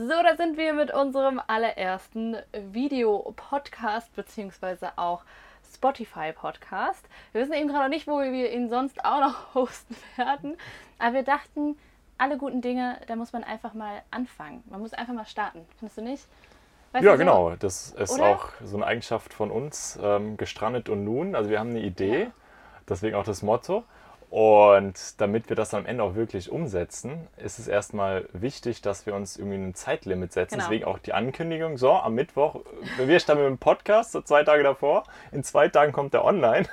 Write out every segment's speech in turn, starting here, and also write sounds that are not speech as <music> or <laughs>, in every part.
So, da sind wir mit unserem allerersten Video-Podcast, beziehungsweise auch Spotify-Podcast. Wir wissen eben gerade nicht, wo wir ihn sonst auch noch <laughs> hosten werden. Aber wir dachten, alle guten Dinge, da muss man einfach mal anfangen. Man muss einfach mal starten. Findest du nicht? Weißt ja, so? genau. Das ist Oder? auch so eine Eigenschaft von uns, ähm, gestrandet und nun. Also wir haben eine Idee, ja. deswegen auch das Motto. Und damit wir das am Ende auch wirklich umsetzen, ist es erstmal wichtig, dass wir uns irgendwie ein Zeitlimit setzen. Genau. Deswegen auch die Ankündigung, so am Mittwoch, wir starten mit dem Podcast, so zwei Tage davor. In zwei Tagen kommt der online.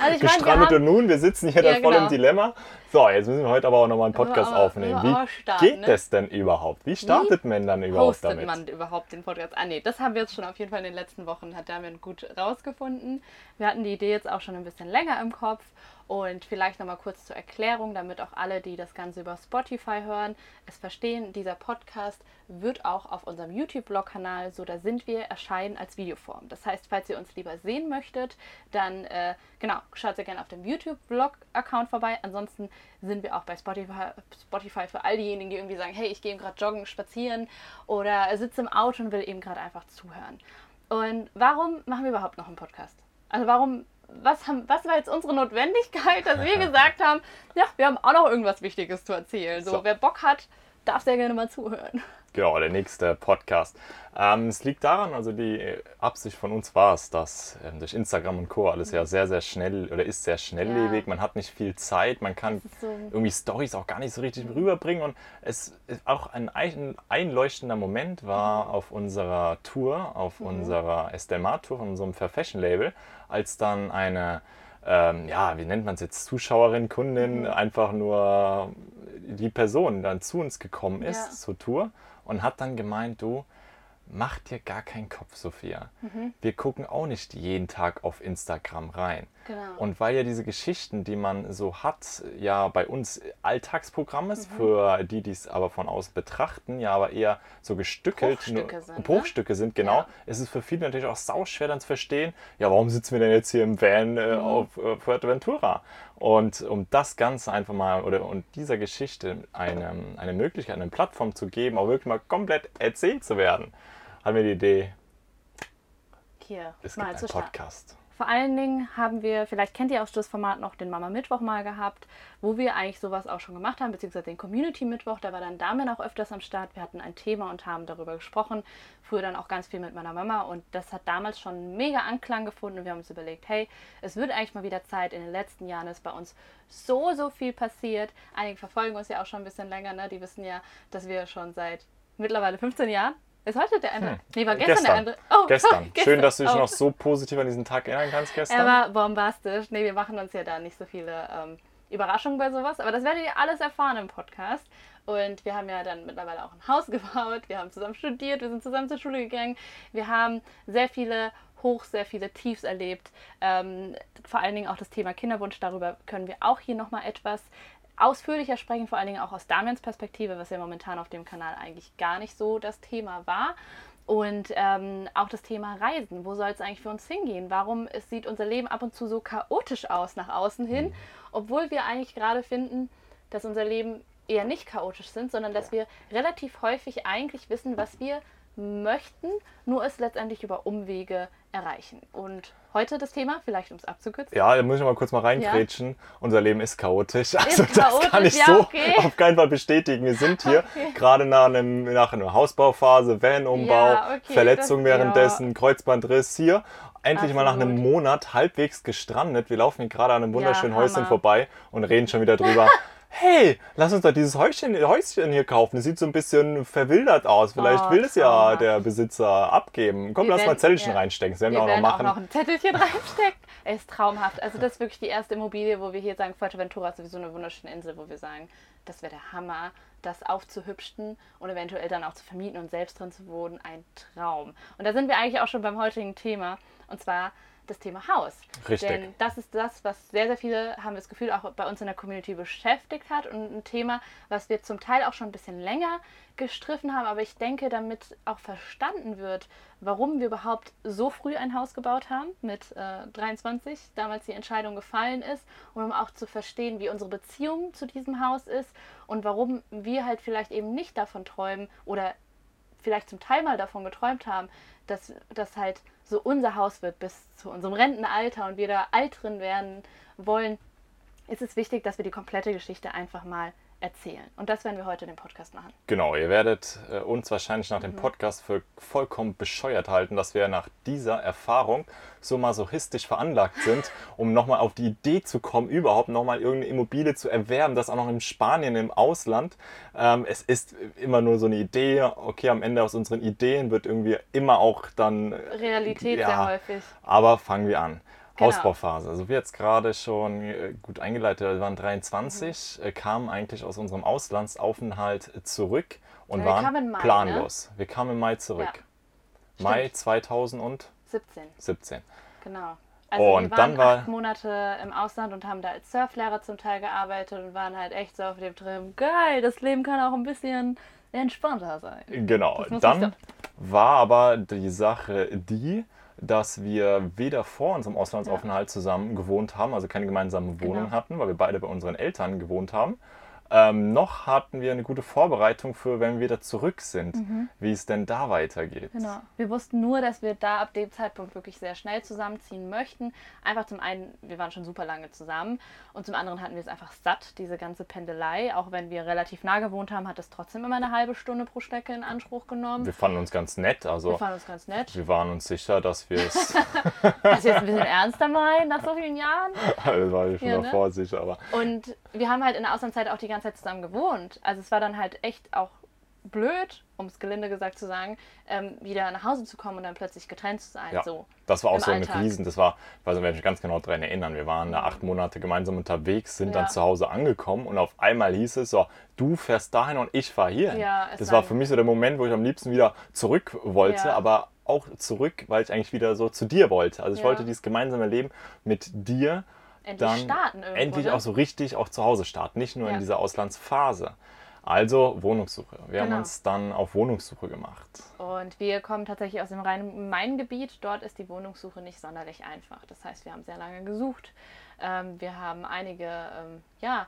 Also Gestrandet meine, und nun, wir sitzen hier ja, dann voll genau. im Dilemma. So, jetzt müssen wir heute aber auch nochmal einen Podcast aber, aufnehmen. Wie starten, geht ne? das denn überhaupt? Wie startet Wie man dann überhaupt damit? man überhaupt den Podcast? Ah nee, das haben wir jetzt schon auf jeden Fall in den letzten Wochen, hat Damian gut rausgefunden. Wir hatten die Idee jetzt auch schon ein bisschen länger im Kopf und vielleicht nochmal kurz zur Erklärung, damit auch alle, die das Ganze über Spotify hören, es verstehen. Dieser Podcast wird auch auf unserem YouTube-Blog-Kanal, so da sind wir, erscheinen als Videoform. Das heißt, falls ihr uns lieber sehen möchtet, dann äh, genau, schaut sehr gerne auf dem YouTube-Blog-Account vorbei. Ansonsten sind wir auch bei Spotify, Spotify für all diejenigen, die irgendwie sagen, hey, ich gehe gerade joggen, spazieren oder sitze im Auto und will eben gerade einfach zuhören. Und warum machen wir überhaupt noch einen Podcast? Also warum was, haben, was war jetzt unsere Notwendigkeit, dass wir gesagt haben, ja, wir haben auch noch irgendwas Wichtiges zu erzählen. So, so. wer Bock hat, darf sehr gerne mal zuhören. Genau, der nächste Podcast. Ähm, es liegt daran, also die Absicht von uns war es, dass ähm, durch Instagram und Co. alles ja sehr, sehr schnell oder ist sehr schnelllebig. Ja. Man hat nicht viel Zeit, man kann so irgendwie Stories auch gar nicht so richtig rüberbringen. Und es ist auch ein einleuchtender Moment war mhm. auf unserer Tour, auf mhm. unserer Estelmar-Tour von unserem Fair Fashion Label, als dann eine ähm, ja, wie nennt man es jetzt, Zuschauerin, Kundin, mhm. einfach nur die Person dann zu uns gekommen ist ja. zur Tour und hat dann gemeint, du, mach dir gar keinen Kopf, Sophia. Mhm. Wir gucken auch nicht jeden Tag auf Instagram rein. Genau. Und weil ja diese Geschichten, die man so hat, ja bei uns Alltagsprogramm ist, mhm. für die, die es aber von außen betrachten, ja aber eher so gestückelt, Bruchstücke nur, sind, Bruchstücke ne? sind genau, ja. ist es für viele natürlich auch sauschwer dann zu verstehen, ja warum sitzen wir denn jetzt hier im Van äh, mhm. auf äh, Fuerteventura? Und um das Ganze einfach mal oder und dieser Geschichte eine, eine Möglichkeit, eine Plattform zu geben, auch wirklich mal komplett erzählt zu werden, haben wir die Idee, hier es gibt einen Podcast. Vor allen Dingen haben wir, vielleicht kennt ihr auch das Format noch, den Mama Mittwoch mal gehabt, wo wir eigentlich sowas auch schon gemacht haben, beziehungsweise den Community Mittwoch, da war dann Damian auch öfters am Start. Wir hatten ein Thema und haben darüber gesprochen. Früher dann auch ganz viel mit meiner Mama und das hat damals schon mega Anklang gefunden und wir haben uns überlegt, hey, es wird eigentlich mal wieder Zeit. In den letzten Jahren ist bei uns so, so viel passiert. Einige verfolgen uns ja auch schon ein bisschen länger, ne? die wissen ja, dass wir schon seit mittlerweile 15 Jahren ist heute der Ende? Hm. Nee, war gestern, gestern. der Ende. Oh, gestern. <laughs> gestern. Schön, dass du dich oh. noch so positiv an diesen Tag erinnern kannst gestern. Er war bombastisch. Nee, wir machen uns ja da nicht so viele ähm, Überraschungen bei sowas. Aber das werdet ihr alles erfahren im Podcast. Und wir haben ja dann mittlerweile auch ein Haus <laughs> gebaut. Wir haben zusammen studiert. Wir sind zusammen zur Schule gegangen. Wir haben sehr viele Hochs, sehr viele Tiefs erlebt. Ähm, vor allen Dingen auch das Thema Kinderwunsch. Darüber können wir auch hier nochmal etwas ausführlicher sprechen, vor allen Dingen auch aus Damians Perspektive, was ja momentan auf dem Kanal eigentlich gar nicht so das Thema war. Und ähm, auch das Thema Reisen. Wo soll es eigentlich für uns hingehen? Warum es sieht unser Leben ab und zu so chaotisch aus nach außen hin, mhm. obwohl wir eigentlich gerade finden, dass unser Leben eher nicht chaotisch sind, sondern dass wir relativ häufig eigentlich wissen, was wir möchten, nur es letztendlich über Umwege erreichen. Und heute das Thema, vielleicht um es abzukürzen. Ja, da muss ich mal kurz mal reingrätschen. Ja. Unser Leben ist chaotisch. Also ist das chaotisch, kann ich ja, so okay. auf keinen Fall bestätigen. Wir sind hier okay. gerade nach, einem, nach einer Hausbauphase, Van-Umbau, ja, okay, Verletzung das, währenddessen, Kreuzbandriss hier. Endlich Absolut. mal nach einem Monat halbwegs gestrandet. Wir laufen hier gerade an einem wunderschönen Häuschen vorbei und reden schon wieder drüber. <laughs> hey, lass uns doch dieses Häuschen, Häuschen hier kaufen. Das sieht so ein bisschen verwildert aus. Vielleicht oh, will es ja der Besitzer abgeben. Komm, wir lass werden, mal Zettelchen ja. reinstecken. Das werden wir, auch noch machen. auch noch ein Zettelchen <laughs> reinstecken. Er ist traumhaft. Also das ist wirklich die erste Immobilie, wo wir hier sagen, Fuerteventura ist sowieso eine wunderschöne Insel, wo wir sagen, das wäre der Hammer, das aufzuhübschen und eventuell dann auch zu vermieten und selbst drin zu wohnen. Ein Traum. Und da sind wir eigentlich auch schon beim heutigen Thema. Und zwar das Thema Haus. Richtig. Denn das ist das, was sehr, sehr viele, haben das Gefühl, auch bei uns in der Community beschäftigt hat und ein Thema, was wir zum Teil auch schon ein bisschen länger gestriffen haben. Aber ich denke, damit auch verstanden wird, warum wir überhaupt so früh ein Haus gebaut haben, mit äh, 23, damals die Entscheidung gefallen ist, und um auch zu verstehen, wie unsere Beziehung zu diesem Haus ist und warum wir halt vielleicht eben nicht davon träumen oder vielleicht zum Teil mal davon geträumt haben, dass das halt so unser Haus wird bis zu unserem Rentenalter und wir da alt drin werden wollen, ist es wichtig, dass wir die komplette Geschichte einfach mal erzählen. Und das werden wir heute in dem Podcast machen. Genau, ihr werdet äh, uns wahrscheinlich nach dem mhm. Podcast für vollkommen bescheuert halten, dass wir nach dieser Erfahrung so masochistisch veranlagt sind, <laughs> um nochmal auf die Idee zu kommen, überhaupt nochmal irgendeine Immobilie zu erwerben, das auch noch in Spanien, im Ausland. Ähm, es ist immer nur so eine Idee, okay, am Ende aus unseren Ideen wird irgendwie immer auch dann... Realität ja, sehr häufig. Aber fangen wir an. Genau. Ausbauphase. Also wir jetzt gerade schon äh, gut eingeleitet, wir waren 23, mhm. Äh, kamen eigentlich aus unserem Auslandsaufenthalt zurück und ja, waren Mai, planlos. Ne? Wir kamen im Mai zurück. Ja. Mai 2017. 17. Genau. Also und wir waren dann war acht Monate im Ausland und haben da als Surflehrer zum Teil gearbeitet und waren halt echt so auf dem Trim, geil, das Leben kann auch ein bisschen entspannter sein. Genau. Dann war aber die Sache die, dass wir weder vor unserem Auslandsaufenthalt zusammen gewohnt haben, also keine gemeinsame Wohnung genau. hatten, weil wir beide bei unseren Eltern gewohnt haben. Ähm, noch hatten wir eine gute Vorbereitung für, wenn wir wieder zurück sind, mhm. wie es denn da weitergeht. Genau. Wir wussten nur, dass wir da ab dem Zeitpunkt wirklich sehr schnell zusammenziehen möchten. Einfach zum einen, wir waren schon super lange zusammen und zum anderen hatten wir es einfach satt, diese ganze Pendelei. Auch wenn wir relativ nah gewohnt haben, hat es trotzdem immer eine halbe Stunde pro Strecke in Anspruch genommen. Wir fanden uns ganz nett. Also wir fanden uns ganz nett. Wir waren uns sicher, dass wir es. <laughs> das jetzt ein bisschen ernster meinen nach so vielen Jahren. <laughs> das war ich schon ja, davor ne? sicher, aber. Und wir haben halt in der Auslandszeit auch die ganze Zeit zusammen gewohnt. Also es war dann halt echt auch blöd, um es gelinde gesagt zu sagen, ähm, wieder nach Hause zu kommen und dann plötzlich getrennt zu sein. Ja, so das war auch so Alltag. eine Riesen, das war, ich mich ganz genau daran erinnern, wir waren da acht Monate gemeinsam unterwegs, sind ja. dann zu Hause angekommen und auf einmal hieß es so, du fährst dahin und ich fahre hier. Ja, das war für mich so der Moment, wo ich am liebsten wieder zurück wollte, ja. aber auch zurück, weil ich eigentlich wieder so zu dir wollte. Also ich wollte dieses gemeinsame Leben mit dir endlich dann starten irgendwo, endlich ne? auch so richtig auch zu Hause starten, nicht nur in dieser Auslandsphase. Also Wohnungssuche. Wir genau. haben uns dann auf Wohnungssuche gemacht. Und wir kommen tatsächlich aus dem Rhein-Main-Gebiet. Dort ist die Wohnungssuche nicht sonderlich einfach. Das heißt, wir haben sehr lange gesucht. Ähm, wir haben einige, ähm, ja,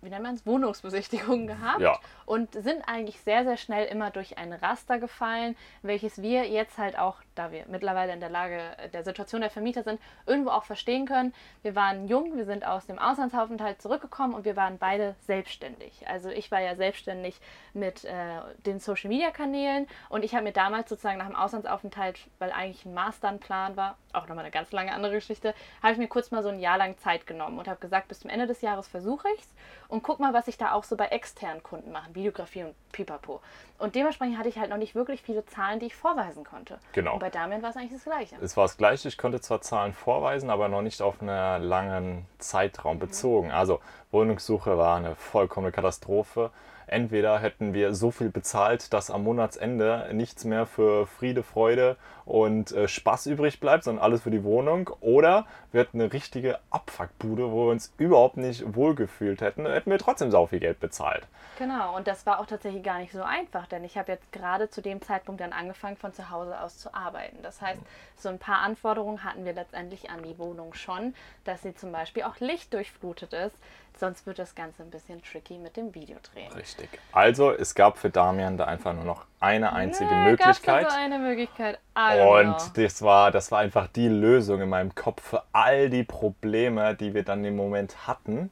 wie nennt man es, Wohnungsbesichtigungen gehabt ja. und sind eigentlich sehr, sehr schnell immer durch ein Raster gefallen, welches wir jetzt halt auch, da wir mittlerweile in der Lage der Situation der Vermieter sind, irgendwo auch verstehen können. Wir waren jung, wir sind aus dem Auslandsaufenthalt zurückgekommen und wir waren beide selbstständig. Also ich war ja selbstständig mit äh, den Social-Media-Kanälen und ich habe mir damals sozusagen nach dem Auslandsaufenthalt, weil eigentlich ein Masterplan war, auch nochmal eine ganz lange andere Geschichte, habe ich mir kurz mal so ein Jahr lang Zeit genommen und habe gesagt, bis zum Ende des Jahres versuche ich es und guck mal, was ich da auch so bei externen Kunden mache, Videografie und Pipapo. Und dementsprechend hatte ich halt noch nicht wirklich viele Zahlen, die ich vorweisen konnte. Genau. Bei Damian war es eigentlich das Gleiche. Es war das Gleiche, ich konnte zwar Zahlen vorweisen, aber noch nicht auf einen langen Zeitraum bezogen. Also Wohnungssuche war eine vollkommene Katastrophe. Entweder hätten wir so viel bezahlt, dass am Monatsende nichts mehr für Friede, Freude und äh, Spaß übrig bleibt, sondern alles für die Wohnung. Oder wir hätten eine richtige Abfuckbude, wo wir uns überhaupt nicht wohlgefühlt hätten, hätten wir trotzdem so viel Geld bezahlt. Genau, und das war auch tatsächlich gar nicht so einfach, denn ich habe jetzt gerade zu dem Zeitpunkt dann angefangen, von zu Hause aus zu arbeiten. Das heißt, so ein paar Anforderungen hatten wir letztendlich an die Wohnung schon, dass sie zum Beispiel auch lichtdurchflutet ist, sonst wird das Ganze ein bisschen tricky mit dem Videodrehen. Richtig. Also es gab für Damian da einfach nur noch eine einzige nee, Möglichkeit. Nur eine Möglichkeit. Und das war, das war einfach die Lösung in meinem Kopf für all die Probleme, die wir dann im Moment hatten.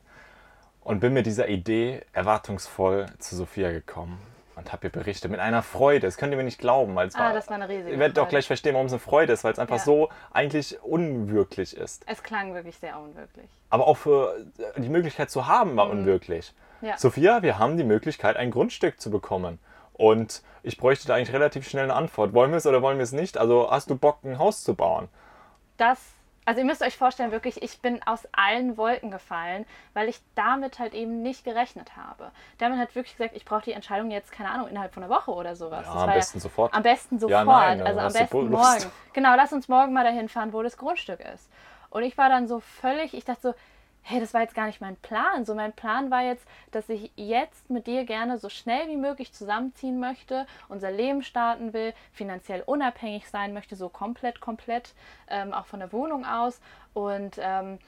Und bin mit dieser Idee erwartungsvoll zu Sophia gekommen und habe ihr berichtet mit einer Freude. Das könnt ihr mir nicht glauben, weil es ah, war, das war eine riesige Ihr werdet auch gleich verstehen, warum es eine Freude ist, weil es einfach ja. so eigentlich unwirklich ist. Es klang wirklich sehr unwirklich. Aber auch für äh, die Möglichkeit zu haben war mhm. unwirklich. Ja. Sophia, wir haben die Möglichkeit, ein Grundstück zu bekommen. Und ich bräuchte da eigentlich relativ schnell eine Antwort. Wollen wir es oder wollen wir es nicht? Also hast du Bock, ein Haus zu bauen? Das Also ihr müsst euch vorstellen, wirklich, ich bin aus allen Wolken gefallen, weil ich damit halt eben nicht gerechnet habe. Damit hat wirklich gesagt, ich brauche die Entscheidung jetzt, keine Ahnung, innerhalb von einer Woche oder sowas. Ja, am besten ja sofort. Am besten sofort, ja, nein, also am besten morgen. Genau, lass uns morgen mal dahin fahren, wo das Grundstück ist. Und ich war dann so völlig, ich dachte so, hey, das war jetzt gar nicht mein Plan. So mein Plan war jetzt, dass ich jetzt mit dir gerne so schnell wie möglich zusammenziehen möchte, unser Leben starten will, finanziell unabhängig sein möchte, so komplett, komplett, ähm, auch von der Wohnung aus. Und ähm,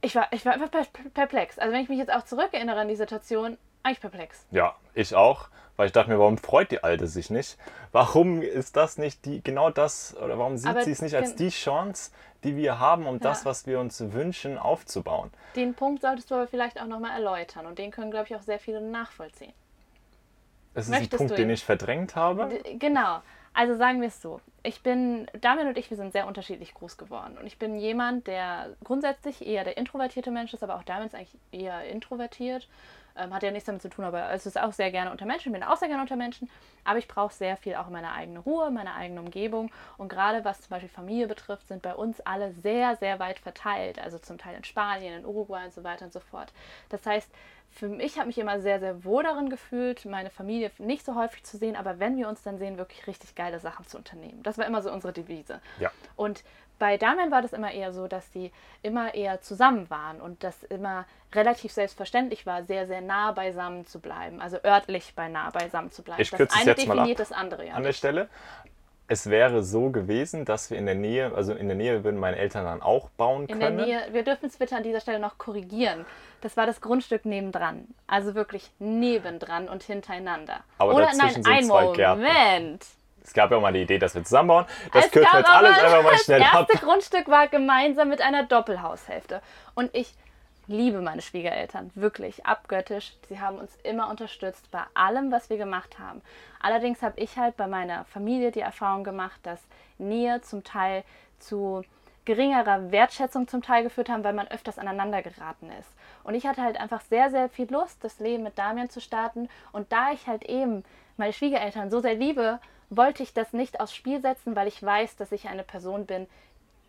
ich war, ich war einfach perplex. Also wenn ich mich jetzt auch zurückerinnere an die Situation, eigentlich perplex. Ja, ich auch, weil ich dachte mir, warum freut die Alte sich nicht? Warum ist das nicht die, genau das, oder warum sieht sie es nicht als die Chance, die wir haben, um ja. das, was wir uns wünschen, aufzubauen. Den Punkt solltest du aber vielleicht auch nochmal erläutern und den können, glaube ich, auch sehr viele nachvollziehen. Das ist Möchtest ein Punkt, den ich verdrängt habe? Genau. Also sagen wir es so. Ich bin, Damian und ich, wir sind sehr unterschiedlich groß geworden. Und ich bin jemand, der grundsätzlich eher der introvertierte Mensch ist, aber auch Damian ist eigentlich eher introvertiert. Ähm, hat ja nichts damit zu tun, aber es ist auch sehr gerne unter Menschen. Ich bin auch sehr gerne unter Menschen. Aber ich brauche sehr viel auch meine eigene Ruhe, meine eigene Umgebung. Und gerade was zum Beispiel Familie betrifft, sind bei uns alle sehr, sehr weit verteilt. Also zum Teil in Spanien, in Uruguay und so weiter und so fort. Das heißt, für mich habe mich immer sehr, sehr wohl darin gefühlt, meine Familie nicht so häufig zu sehen, aber wenn wir uns dann sehen, wirklich richtig geile Sachen zu unternehmen. Das war immer so unsere Devise. Ja. Und bei Damian war das immer eher so, dass die immer eher zusammen waren und das immer relativ selbstverständlich war, sehr, sehr nah beisammen zu bleiben, also örtlich bei nah beisammen zu bleiben. Ich das eine jetzt definiert das andere ja. An der Stelle. Es wäre so gewesen, dass wir in der Nähe, also in der Nähe würden meine Eltern dann auch bauen können. In der Nähe, wir dürfen es bitte an dieser Stelle noch korrigieren. Das war das Grundstück nebendran. Also wirklich nebendran und hintereinander. Aber Oder nein, ein Moment. Gärten. Es gab ja auch mal die Idee, dass wir zusammenbauen. Das es kürzen wir jetzt alles einfach mal schnell ab. Das erste Grundstück war gemeinsam mit einer Doppelhaushälfte. Und ich liebe meine Schwiegereltern, wirklich abgöttisch. Sie haben uns immer unterstützt bei allem, was wir gemacht haben. Allerdings habe ich halt bei meiner Familie die Erfahrung gemacht, dass Nähe zum Teil zu geringerer Wertschätzung zum Teil geführt haben, weil man öfters aneinander geraten ist. Und ich hatte halt einfach sehr, sehr viel Lust, das Leben mit Damian zu starten. Und da ich halt eben meine Schwiegereltern so sehr liebe, wollte ich das nicht aufs Spiel setzen, weil ich weiß, dass ich eine Person bin,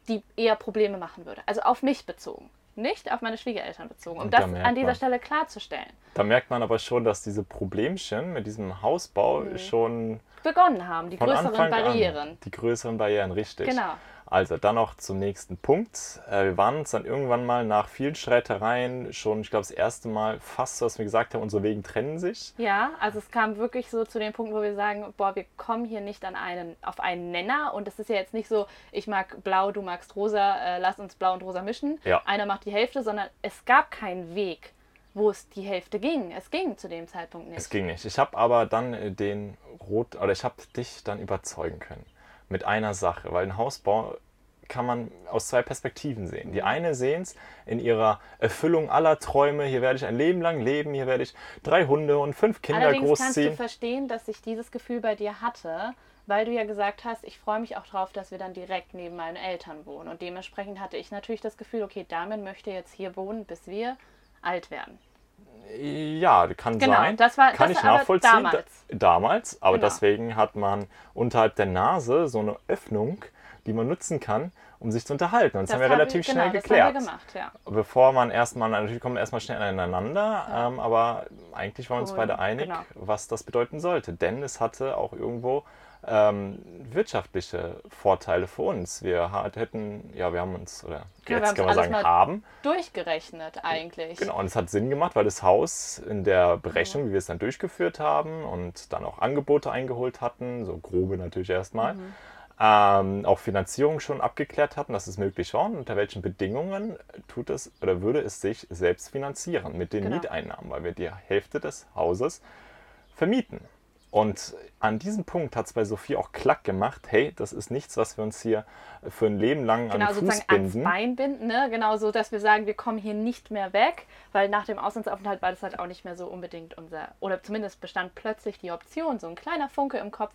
die eher Probleme machen würde. Also auf mich bezogen, nicht auf meine Schwiegereltern bezogen, um das an dieser man, Stelle klarzustellen. Da merkt man aber schon, dass diese Problemchen mit diesem Hausbau mhm. schon begonnen haben, die größeren Anfang Barrieren. An, die größeren Barrieren, richtig. Genau. Also dann noch zum nächsten Punkt. Äh, wir waren uns dann irgendwann mal nach vielen Streitereien schon, ich glaube, das erste Mal fast so, dass wir gesagt haben, unsere Wege trennen sich. Ja, also es kam wirklich so zu dem Punkt, wo wir sagen, boah, wir kommen hier nicht an einen, auf einen Nenner. Und es ist ja jetzt nicht so, ich mag blau, du magst rosa, äh, lass uns blau und rosa mischen. Ja. Einer macht die Hälfte, sondern es gab keinen Weg wo es die Hälfte ging. Es ging zu dem Zeitpunkt nicht. Es ging nicht. Ich habe aber dann äh, den Rot, oder ich habe dich dann überzeugen können mit einer Sache, weil ein Hausbau kann man aus zwei Perspektiven sehen. Die eine sehen es in ihrer Erfüllung aller Träume. Hier werde ich ein Leben lang leben, hier werde ich drei Hunde und fünf Kinder Allerdings großziehen. kannst du verstehen, dass ich dieses Gefühl bei dir hatte, weil du ja gesagt hast, ich freue mich auch darauf, dass wir dann direkt neben meinen Eltern wohnen. Und dementsprechend hatte ich natürlich das Gefühl, okay, Damen möchte jetzt hier wohnen, bis wir alt werden. Ja, kann genau, sein. Das war, kann das ich nachvollziehen. Damals. damals, aber genau. deswegen hat man unterhalb der Nase so eine Öffnung, die man nutzen kann, um sich zu unterhalten. Und das, das haben wir relativ ich, schnell genau, geklärt. Haben wir gemacht, ja. Bevor man erstmal, natürlich kommen wir erstmal schnell aneinander, ja. ähm, aber eigentlich waren wir uns beide einig, genau. was das bedeuten sollte. Denn es hatte auch irgendwo ähm, wirtschaftliche Vorteile für uns. Wir hätten, ja, wir haben uns, oder ja, jetzt können wir sagen, haben. Durchgerechnet eigentlich. Genau, und es hat Sinn gemacht, weil das Haus in der Berechnung, mhm. wie wir es dann durchgeführt haben und dann auch Angebote eingeholt hatten, so grobe natürlich erstmal, mhm. ähm, auch Finanzierung schon abgeklärt hatten, dass es möglich war und unter welchen Bedingungen tut es oder würde es sich selbst finanzieren mit den genau. Mieteinnahmen, weil wir die Hälfte des Hauses vermieten. Und an diesem Punkt hat es bei Sophie auch klack gemacht, hey, das ist nichts, was wir uns hier für ein Leben lang genau, an den Fuß binden. Ans Bein binden, ne? genau so, dass wir sagen, wir kommen hier nicht mehr weg, weil nach dem Auslandsaufenthalt war das halt auch nicht mehr so unbedingt unser, oder zumindest bestand plötzlich die Option, so ein kleiner Funke im Kopf,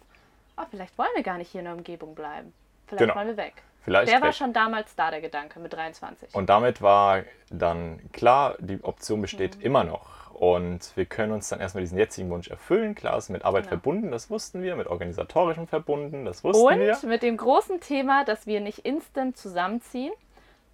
oh, vielleicht wollen wir gar nicht hier in der Umgebung bleiben, vielleicht genau. wollen wir weg. Vielleicht der war schon damals da, der Gedanke, mit 23. Und damit war dann klar, die Option besteht mhm. immer noch. Und wir können uns dann erstmal diesen jetzigen Wunsch erfüllen. Klar, ist mit Arbeit genau. verbunden, das wussten wir, mit organisatorischem verbunden, das wussten Und wir. Und mit dem großen Thema, dass wir nicht instant zusammenziehen,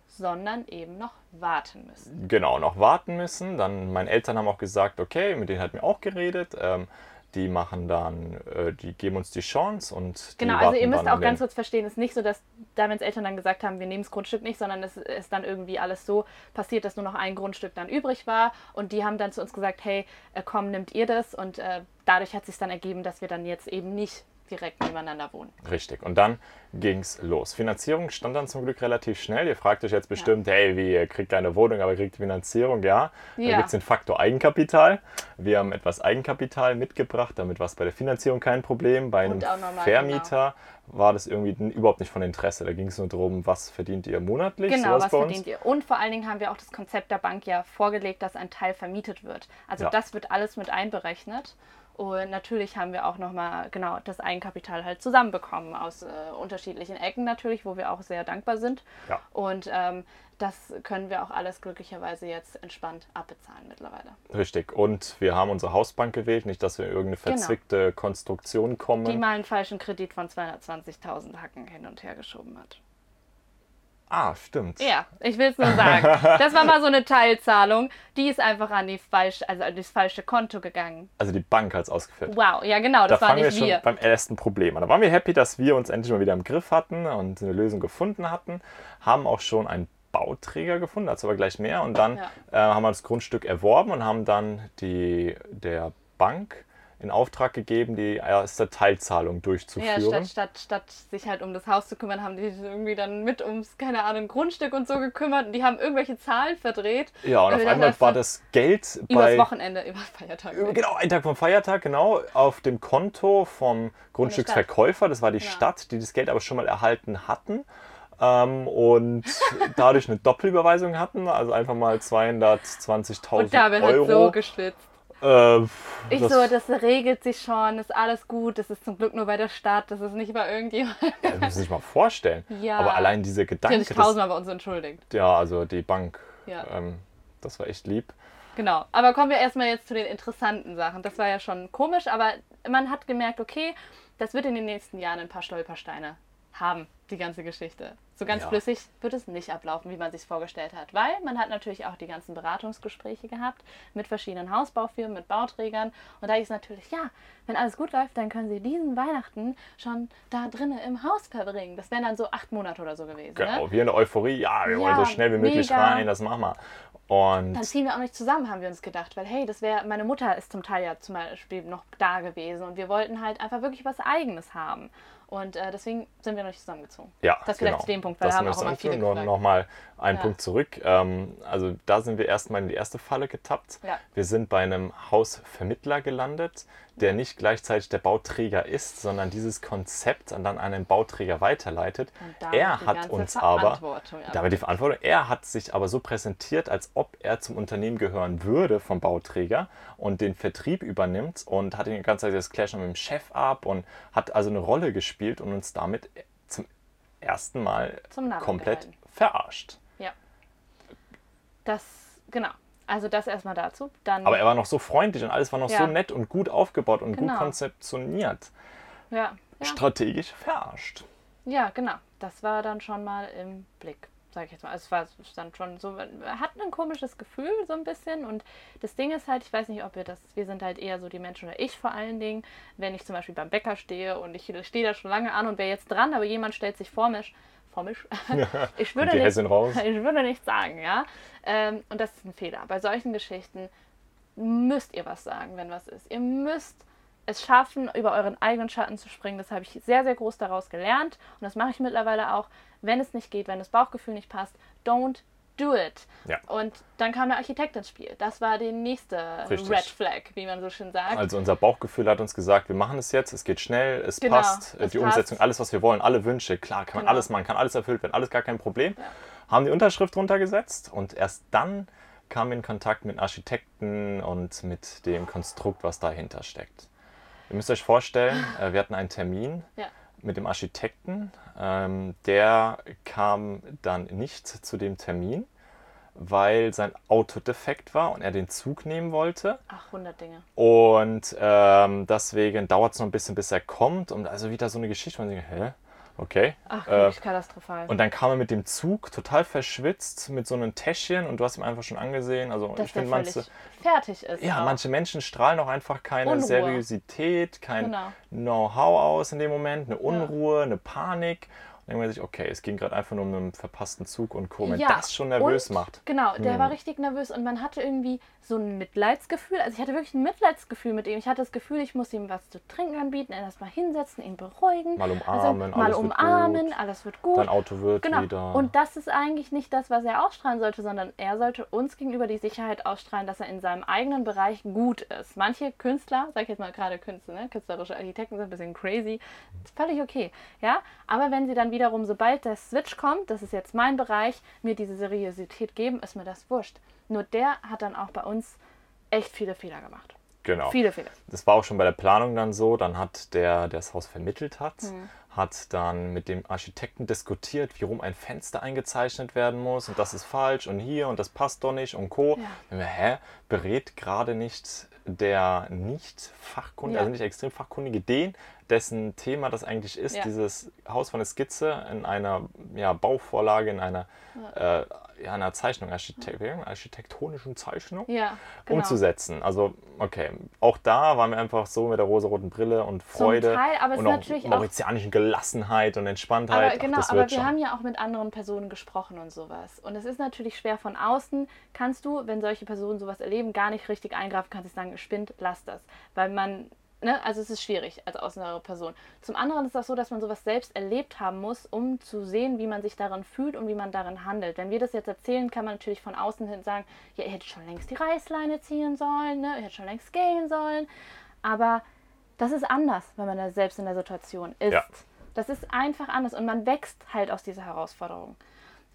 sondern eben noch warten müssen. Genau, noch warten müssen. Dann meine Eltern haben auch gesagt, okay, mit denen hat mir auch geredet. Ähm, die machen dann, äh, die geben uns die Chance und Genau, also ihr müsst auch ganz kurz verstehen, es ist nicht so, dass Damians Eltern dann gesagt haben, wir nehmen das Grundstück nicht, sondern es ist dann irgendwie alles so passiert, dass nur noch ein Grundstück dann übrig war. Und die haben dann zu uns gesagt, hey, äh, komm, nimmt ihr das? Und äh, dadurch hat sich dann ergeben, dass wir dann jetzt eben nicht direkt nebeneinander wohnen. Richtig. Und dann ging es los. Finanzierung stand dann zum Glück relativ schnell. Ihr fragt euch jetzt bestimmt, ja. hey, wie, ihr kriegt keine Wohnung, aber kriegt Finanzierung. Ja, ja. da gibt es den Faktor Eigenkapital. Wir haben etwas Eigenkapital mitgebracht, damit war es bei der Finanzierung kein Problem. Bei einem Vermieter genau. war das irgendwie überhaupt nicht von Interesse. Da ging es nur darum, was verdient ihr monatlich. Genau, was verdient ihr. Und vor allen Dingen haben wir auch das Konzept der Bank ja vorgelegt, dass ein Teil vermietet wird. Also ja. das wird alles mit einberechnet. Und natürlich haben wir auch nochmal genau das Eigenkapital halt zusammenbekommen aus äh, unterschiedlichen Ecken natürlich, wo wir auch sehr dankbar sind. Ja. Und ähm, das können wir auch alles glücklicherweise jetzt entspannt abbezahlen mittlerweile. Richtig. Und wir haben unsere Hausbank gewählt, nicht, dass wir in irgendeine genau. verzwickte genau. Konstruktion kommen. Die mal einen falschen Kredit von 220.000 Hacken hin und her geschoben hat. Ah, stimmt. Ja, ich will es nur sagen. Das war mal so eine Teilzahlung. Die ist einfach an, die falsch, also an das falsche Konto gegangen. Also die Bank hat es ausgeführt. Wow, ja genau, das da war nicht wir. wir schon beim ersten Problem Da waren wir happy, dass wir uns endlich mal wieder im Griff hatten und eine Lösung gefunden hatten. Haben auch schon einen Bauträger gefunden, dazu aber gleich mehr. Und dann ja. äh, haben wir das Grundstück erworben und haben dann die, der Bank in Auftrag gegeben, die erste Teilzahlung durchzuführen. Ja, statt, statt, statt sich halt um das Haus zu kümmern, haben die sich irgendwie dann mit ums, keine Ahnung, Grundstück und so gekümmert und die haben irgendwelche Zahlen verdreht. Ja, und auf einmal war das Geld bei... Übers Wochenende, über Feiertag. Genau, ein Tag vom Feiertag, genau, auf dem Konto vom Grundstücksverkäufer, das war die ja. Stadt, die das Geld aber schon mal erhalten hatten. Ähm, und <laughs> dadurch eine Doppelüberweisung hatten, also einfach mal 220.000 Euro. Und da bin ich so geschwitzt. Äh, ich das so, das regelt sich schon, ist alles gut, das ist zum Glück nur bei der Stadt, das ist nicht bei irgendjemandem. Ja, das muss sich mal vorstellen. Ja. Aber allein diese Gedanken. Die haben sich tausendmal bei uns entschuldigt. Ja, also die Bank, ja. ähm, das war echt lieb. Genau, aber kommen wir erstmal jetzt zu den interessanten Sachen. Das war ja schon komisch, aber man hat gemerkt, okay, das wird in den nächsten Jahren ein paar Stolpersteine haben, die ganze Geschichte. So ganz ja. flüssig wird es nicht ablaufen, wie man sich vorgestellt hat, weil man hat natürlich auch die ganzen Beratungsgespräche gehabt mit verschiedenen Hausbaufirmen, mit Bauträgern und da ist natürlich, ja, wenn alles gut läuft, dann können sie diesen Weihnachten schon da drinnen im Haus verbringen. Das wären dann so acht Monate oder so gewesen. Genau, ne? wie eine Euphorie, ja, wir ja, wollen so schnell wie möglich mega. rein, das machen wir. Und dann ziehen wir auch nicht zusammen, haben wir uns gedacht, weil hey, das wäre, meine Mutter ist zum Teil ja zum Beispiel noch da gewesen und wir wollten halt einfach wirklich was Eigenes haben. Und äh, deswegen sind wir noch nicht zusammengezogen. Ja, das vielleicht genau. zu dem Punkt, weil das da haben auch immer viele noch, noch mal einen ja. Punkt zurück. Ähm, also da sind wir erstmal in die erste Falle getappt. Ja. Wir sind bei einem Hausvermittler gelandet, der nicht gleichzeitig der Bauträger ist, sondern dieses Konzept dann an einen Bauträger weiterleitet. Er hat uns aber damit die Verantwortung. Er hat sich aber so präsentiert, als ob er zum Unternehmen gehören würde vom Bauträger und den Vertrieb übernimmt und hat die ganze Zeit das Clash mit dem Chef ab und hat also eine Rolle gespielt und uns damit zum ersten Mal komplett gehalten. verarscht. Ja. Das, genau. Also das erstmal dazu. Dann Aber er war noch so freundlich und alles war noch ja. so nett und gut aufgebaut und genau. gut konzeptioniert. Ja. ja. Strategisch verarscht. Ja, genau. Das war dann schon mal im Blick, sage ich jetzt mal. Also es war dann schon so, hat ein komisches Gefühl so ein bisschen. Und das Ding ist halt, ich weiß nicht, ob wir das, wir sind halt eher so die Menschen oder ich vor allen Dingen, wenn ich zum Beispiel beim Bäcker stehe und ich stehe da schon lange an und wäre jetzt dran, aber jemand stellt sich vor mich, Formisch. <laughs> ich, würde nicht, <laughs> ich würde nicht sagen, ja. Ähm, und das ist ein Fehler. Bei solchen Geschichten müsst ihr was sagen, wenn was ist. Ihr müsst es schaffen, über euren eigenen Schatten zu springen. Das habe ich sehr, sehr groß daraus gelernt. Und das mache ich mittlerweile auch. Wenn es nicht geht, wenn das Bauchgefühl nicht passt, don't do it. Ja. Und dann kam der Architekt ins Spiel. Das war die nächste Richtig. Red Flag, wie man so schön sagt. Also unser Bauchgefühl hat uns gesagt, wir machen es jetzt, es geht schnell, es genau, passt, es die passt. Umsetzung, alles, was wir wollen, alle Wünsche, klar, kann man genau. alles machen, kann alles erfüllt werden, alles gar kein Problem. Ja. Haben die Unterschrift runtergesetzt und erst dann kamen wir in Kontakt mit Architekten und mit dem Konstrukt, was dahinter steckt. Ihr müsst euch vorstellen, äh, wir hatten einen Termin. Ja mit dem Architekten. Ähm, der kam dann nicht zu dem Termin, weil sein Auto defekt war und er den Zug nehmen wollte. Ach, 100 Dinge. Und ähm, deswegen dauert es noch ein bisschen, bis er kommt. Und also wieder so eine Geschichte, wo man denkt, hä? Okay. Ach, wirklich äh, katastrophal. Und dann kam er mit dem Zug total verschwitzt mit so einem Täschchen und du hast ihm einfach schon angesehen. Also Dass ich finde manche fertig ist. Ja, auch. manche Menschen strahlen auch einfach keine Unruhe. Seriosität, kein Genau. Know-how aus in dem Moment, eine Unruhe, eine Panik. Und dann denkt man sich, okay, es ging gerade einfach nur um einen verpassten Zug und Co. Wenn Ja, das schon nervös und, macht. Genau, der Hm. war richtig nervös und man hatte irgendwie so ein Mitleidsgefühl. Also ich hatte wirklich ein Mitleidsgefühl mit ihm. Ich hatte das Gefühl, ich muss ihm was zu trinken anbieten, ihn erstmal hinsetzen, ihn beruhigen. Mal also, umarmen, mal alles wird umarmen, gut. alles wird gut. Dein Auto wird Genau. wieder. Und das ist eigentlich nicht das, was er ausstrahlen sollte, sondern er sollte uns gegenüber die Sicherheit ausstrahlen, dass er in seinem eigenen Bereich gut ist. Manche Künstler, sag ich jetzt mal gerade Künstler, ne? künstlerische Architekten sind ein bisschen crazy, ist völlig okay, ja. Aber wenn sie dann wiederum, sobald der Switch kommt, das ist jetzt mein Bereich, mir diese Seriosität geben, ist mir das wurscht. Nur der hat dann auch bei uns echt viele Fehler gemacht. genau. Viele Fehler. Das war auch schon bei der Planung dann so. Dann hat der, der das Haus vermittelt hat, Hm. hat dann mit dem Architekten diskutiert, wie rum ein Fenster eingezeichnet werden muss und das ist falsch und hier und das passt doch nicht und Co. Ja. Wenn wir, hä, berät gerade nicht der nicht fachkundige, Ja. also nicht extrem fachkundige, den, dessen Thema das eigentlich ist, Ja. dieses Haus von der Skizze in einer ja, Bauvorlage, in einer, äh, ja, einer Zeichnung, Architekt architektonischen Zeichnung Ja, genau. umzusetzen. Also, okay, auch da waren wir einfach so mit der rosaroten Brille und Freude Teil, aber es und ist auch mauritianischen Gelassenheit und Entspanntheit. Aber genau, Ach, aber wir schon. haben ja auch mit anderen Personen gesprochen und sowas. Und es ist natürlich schwer von außen, kannst du, wenn solche Personen sowas erleben, gar nicht richtig eingreifen, kannst du sagen, spinnt, lass das. Weil man, ne, also es ist schwierig als außenere Person. Zum anderen ist es auch so, dass man sowas selbst erlebt haben muss, um zu sehen, wie man sich darin fühlt und wie man darin handelt. Wenn wir das jetzt erzählen, kann man natürlich von außen hin sagen, ja, ihr hättet schon längst die Reißleine ziehen sollen, ne, ihr hättet schon längst gehen sollen. Aber das ist anders, wenn man da selbst in der Situation ist. Ja. Das ist einfach anders und man wächst halt aus dieser Herausforderung.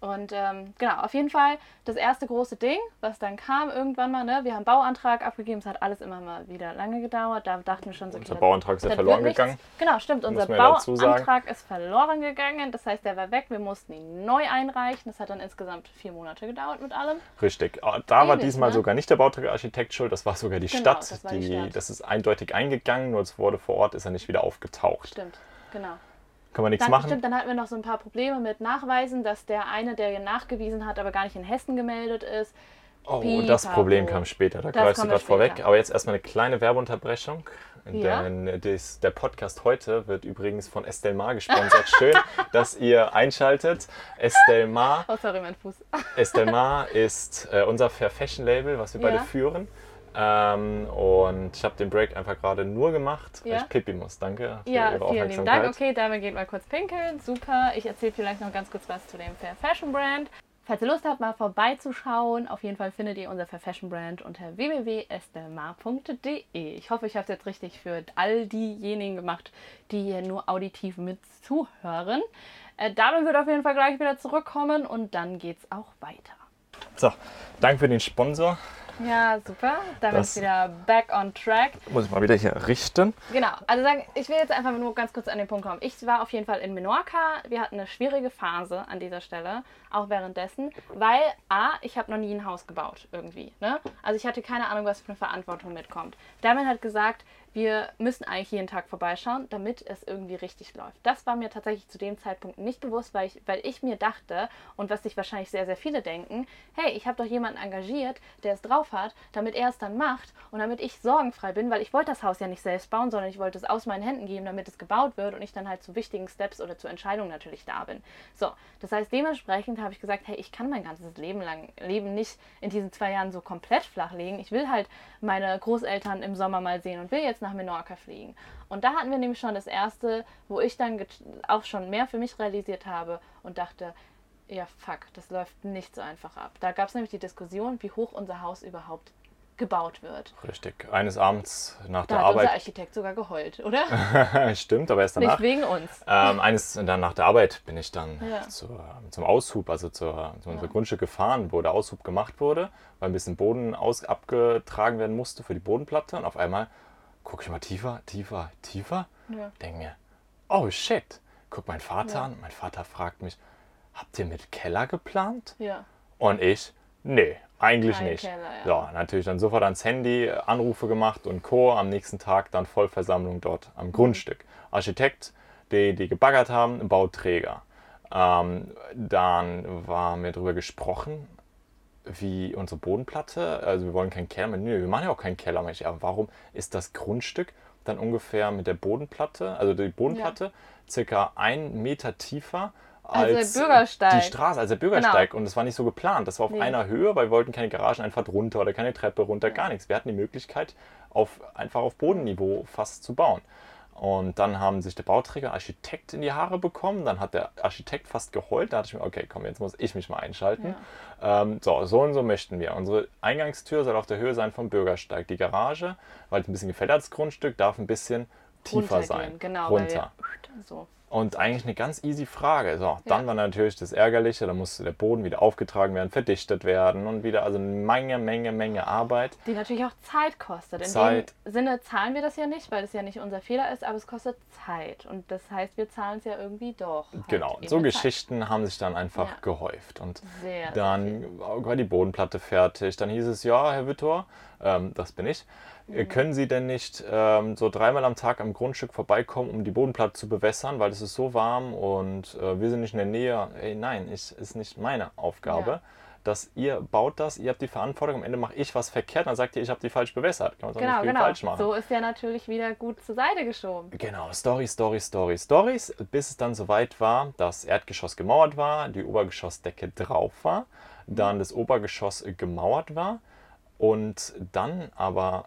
Und ähm, genau, auf jeden Fall das erste große Ding, was dann kam irgendwann mal, ne? wir haben Bauantrag abgegeben, es hat alles immer mal wieder lange gedauert. Da dachten wir schon so, Unser okay, Bauantrag ist ja verloren gegangen. Genau, stimmt. Unser. Bauantrag ist verloren gegangen. Das heißt, der war weg. Wir mussten ihn neu einreichen. Das hat dann insgesamt vier Monate gedauert mit allem. Richtig. Ah, Da war Ewig, diesmal ne? sogar nicht der Bauträgerarchitekt schuld, das war sogar die Genau, Stadt. das war die Stadt. Das ist eindeutig eingegangen, nur es wurde vor Ort, ist er nicht wieder aufgetaucht. Stimmt, genau. Kann man nichts Dann, machen. stimmt, dann hatten wir noch so ein paar Probleme mit Nachweisen, dass der eine, der nachgewiesen hat, aber gar nicht in Hessen gemeldet ist. Oh, das Pipapo. Problem kam später, da Das greifst du gerade vorweg. Aber jetzt erstmal eine kleine Werbeunterbrechung. Ja. Denn das, der Podcast heute wird übrigens von Estelmar gesponsert. Schön, <laughs> dass ihr einschaltet. Estelmar, Oh, sorry, mein Fuß. Estelmar ist äh, unser Fair Fashion Label, was wir Ja. beide führen. Ähm, und ich habe den Break einfach gerade nur gemacht, weil Ja. ich pipi muss. Danke für Ja, Ihre vielen lieben Aufmerksamkeit. Dank. Okay, damit geht mal kurz pinkeln. Super. Ich erzähle vielleicht noch ganz kurz was zu dem Fair Fashion Brand. Falls ihr Lust habt, mal vorbeizuschauen, auf jeden Fall findet ihr unser Fair Fashion Brand unter www.estelmar.de. Ich hoffe, ich habe es jetzt richtig für all diejenigen gemacht, die hier nur auditiv mit zuhören. Äh, Damen wird auf jeden Fall gleich wieder zurückkommen und dann geht's auch weiter. So, danke für den Sponsor. Ja, super. Damit Das- wieder back on track. Muss ich mal wieder hier richten. Genau, also sagen, ich will jetzt einfach nur ganz kurz an den Punkt kommen. Ich war auf jeden Fall in Menorca. Wir hatten eine schwierige Phase an dieser Stelle, auch währenddessen, weil A, ich habe noch nie ein Haus gebaut irgendwie. Ne? Also ich hatte keine Ahnung, was für eine Verantwortung mitkommt. Damien hat gesagt, wir müssen eigentlich jeden Tag vorbeischauen, damit es irgendwie richtig läuft. Das war mir tatsächlich zu dem Zeitpunkt nicht bewusst, weil ich, weil ich mir dachte, und was sich wahrscheinlich sehr, sehr viele denken, hey, ich habe doch jemanden engagiert, der es drauf hat, damit er es dann macht und damit ich sorgenfrei bin, weil ich wollte das Haus ja nicht selbst bauen, sondern ich wollte es aus meinen Händen geben, damit es gebaut wird und ich dann halt zu wichtigen Steps oder zu Entscheidungen natürlich da bin. So, das heißt, dementsprechend habe ich gesagt, hey, ich kann mein ganzes Leben lang Leben nicht in diesen zwei Jahren so komplett flach legen. Ich will halt meine Großeltern im Sommer mal sehen und will jetzt nach Menorca fliegen. Und da hatten wir nämlich schon das erste, wo ich dann auch schon mehr für mich realisiert habe und dachte, ja, fuck, das läuft nicht so einfach ab. Da gab es nämlich die Diskussion, wie hoch unser Haus überhaupt gebaut wird. Richtig. Eines Abends nach Da der hat unser Arbeit. Architekt sogar geheult, oder? <laughs> Stimmt, aber erst Nicht danach. wegen uns. Ähm, eines dann nach der Arbeit bin ich dann Ja. zur, zum Aushub, also zur, zu unserem Grundstück gefahren, wo der Aushub gemacht wurde, weil ein bisschen Boden aus, abgetragen werden musste für die Bodenplatte. Und auf einmal gucke ich mal tiefer, tiefer, tiefer. Ja. Denke mir, oh shit. Guck meinen Vater Ja. an. Mein Vater fragt mich, habt ihr mit Keller geplant? Ja. Und ich, nee, eigentlich Kein nicht. Keller, ja. So, natürlich dann sofort ans Handy, äh, Anrufe gemacht und Co. Am nächsten Tag dann Vollversammlung dort Mhm. am Grundstück. Architekt die, die gebaggert haben, Bauträger. Ähm, dann war mir darüber gesprochen, wie unsere Bodenplatte, also wir wollen keinen Keller mehr, nö, wir machen ja auch keinen Keller mehr. Aber warum ist das Grundstück dann ungefähr mit der Bodenplatte, also die Bodenplatte, ja. circa einen Meter tiefer als also die Straße, als der Bürgersteig. Genau. Und das war nicht so geplant. Das war auf nee. einer Höhe, weil wir wollten keine Garageneinfahrt runter oder keine Treppe runter, gar nichts. Wir hatten die Möglichkeit, auf, einfach auf Bodenniveau fast zu bauen. Und dann haben sich der Bauträger Architekt in die Haare bekommen. Dann hat der Architekt fast geheult. Da dachte ich mir, okay, komm, jetzt muss ich mich mal einschalten. Ja. Ähm, so, so und so möchten wir. Unsere Eingangstür soll auf der Höhe sein vom Bürgersteig. Die Garage, weil es ein bisschen gefällt als Grundstück, darf ein bisschen tiefer sein. Genau, runter. Wir, so. Und eigentlich eine ganz easy Frage. So, dann ja. war natürlich das Ärgerliche, da musste der Boden wieder aufgetragen werden, verdichtet werden und wieder, also eine Menge, Menge, Menge Arbeit. Die natürlich auch Zeit kostet. In Zeit. dem Sinne zahlen wir das ja nicht, weil es ja nicht unser Fehler ist, aber es kostet Zeit. Und das heißt, wir zahlen es ja irgendwie doch. Halt genau, so Geschichten Zeit. haben sich dann einfach ja. gehäuft. Und sehr, dann sehr war die Bodenplatte fertig. Dann hieß es, ja, Herr Wittor, ähm, das bin ich. Mhm. Können Sie denn nicht ähm, so dreimal am Tag am Grundstück vorbeikommen, um die Bodenplatte zu bewässern, weil es ist so warm und äh, wir sind nicht in der Nähe? Ey, nein, ich, ist nicht meine Aufgabe. Ja. Dass ihr baut das, ihr habt die Verantwortung, am Ende mache ich was verkehrt, dann sagt ihr, ich habe die falsch bewässert. Kann man genau, nicht genau. falsch machen. So ist ja natürlich wieder gut zur Seite geschoben. Genau, Story, Story, Story, Stories, bis es dann soweit war, dass Erdgeschoss gemauert war, die Obergeschossdecke drauf war, dann das Obergeschoss gemauert war und dann aber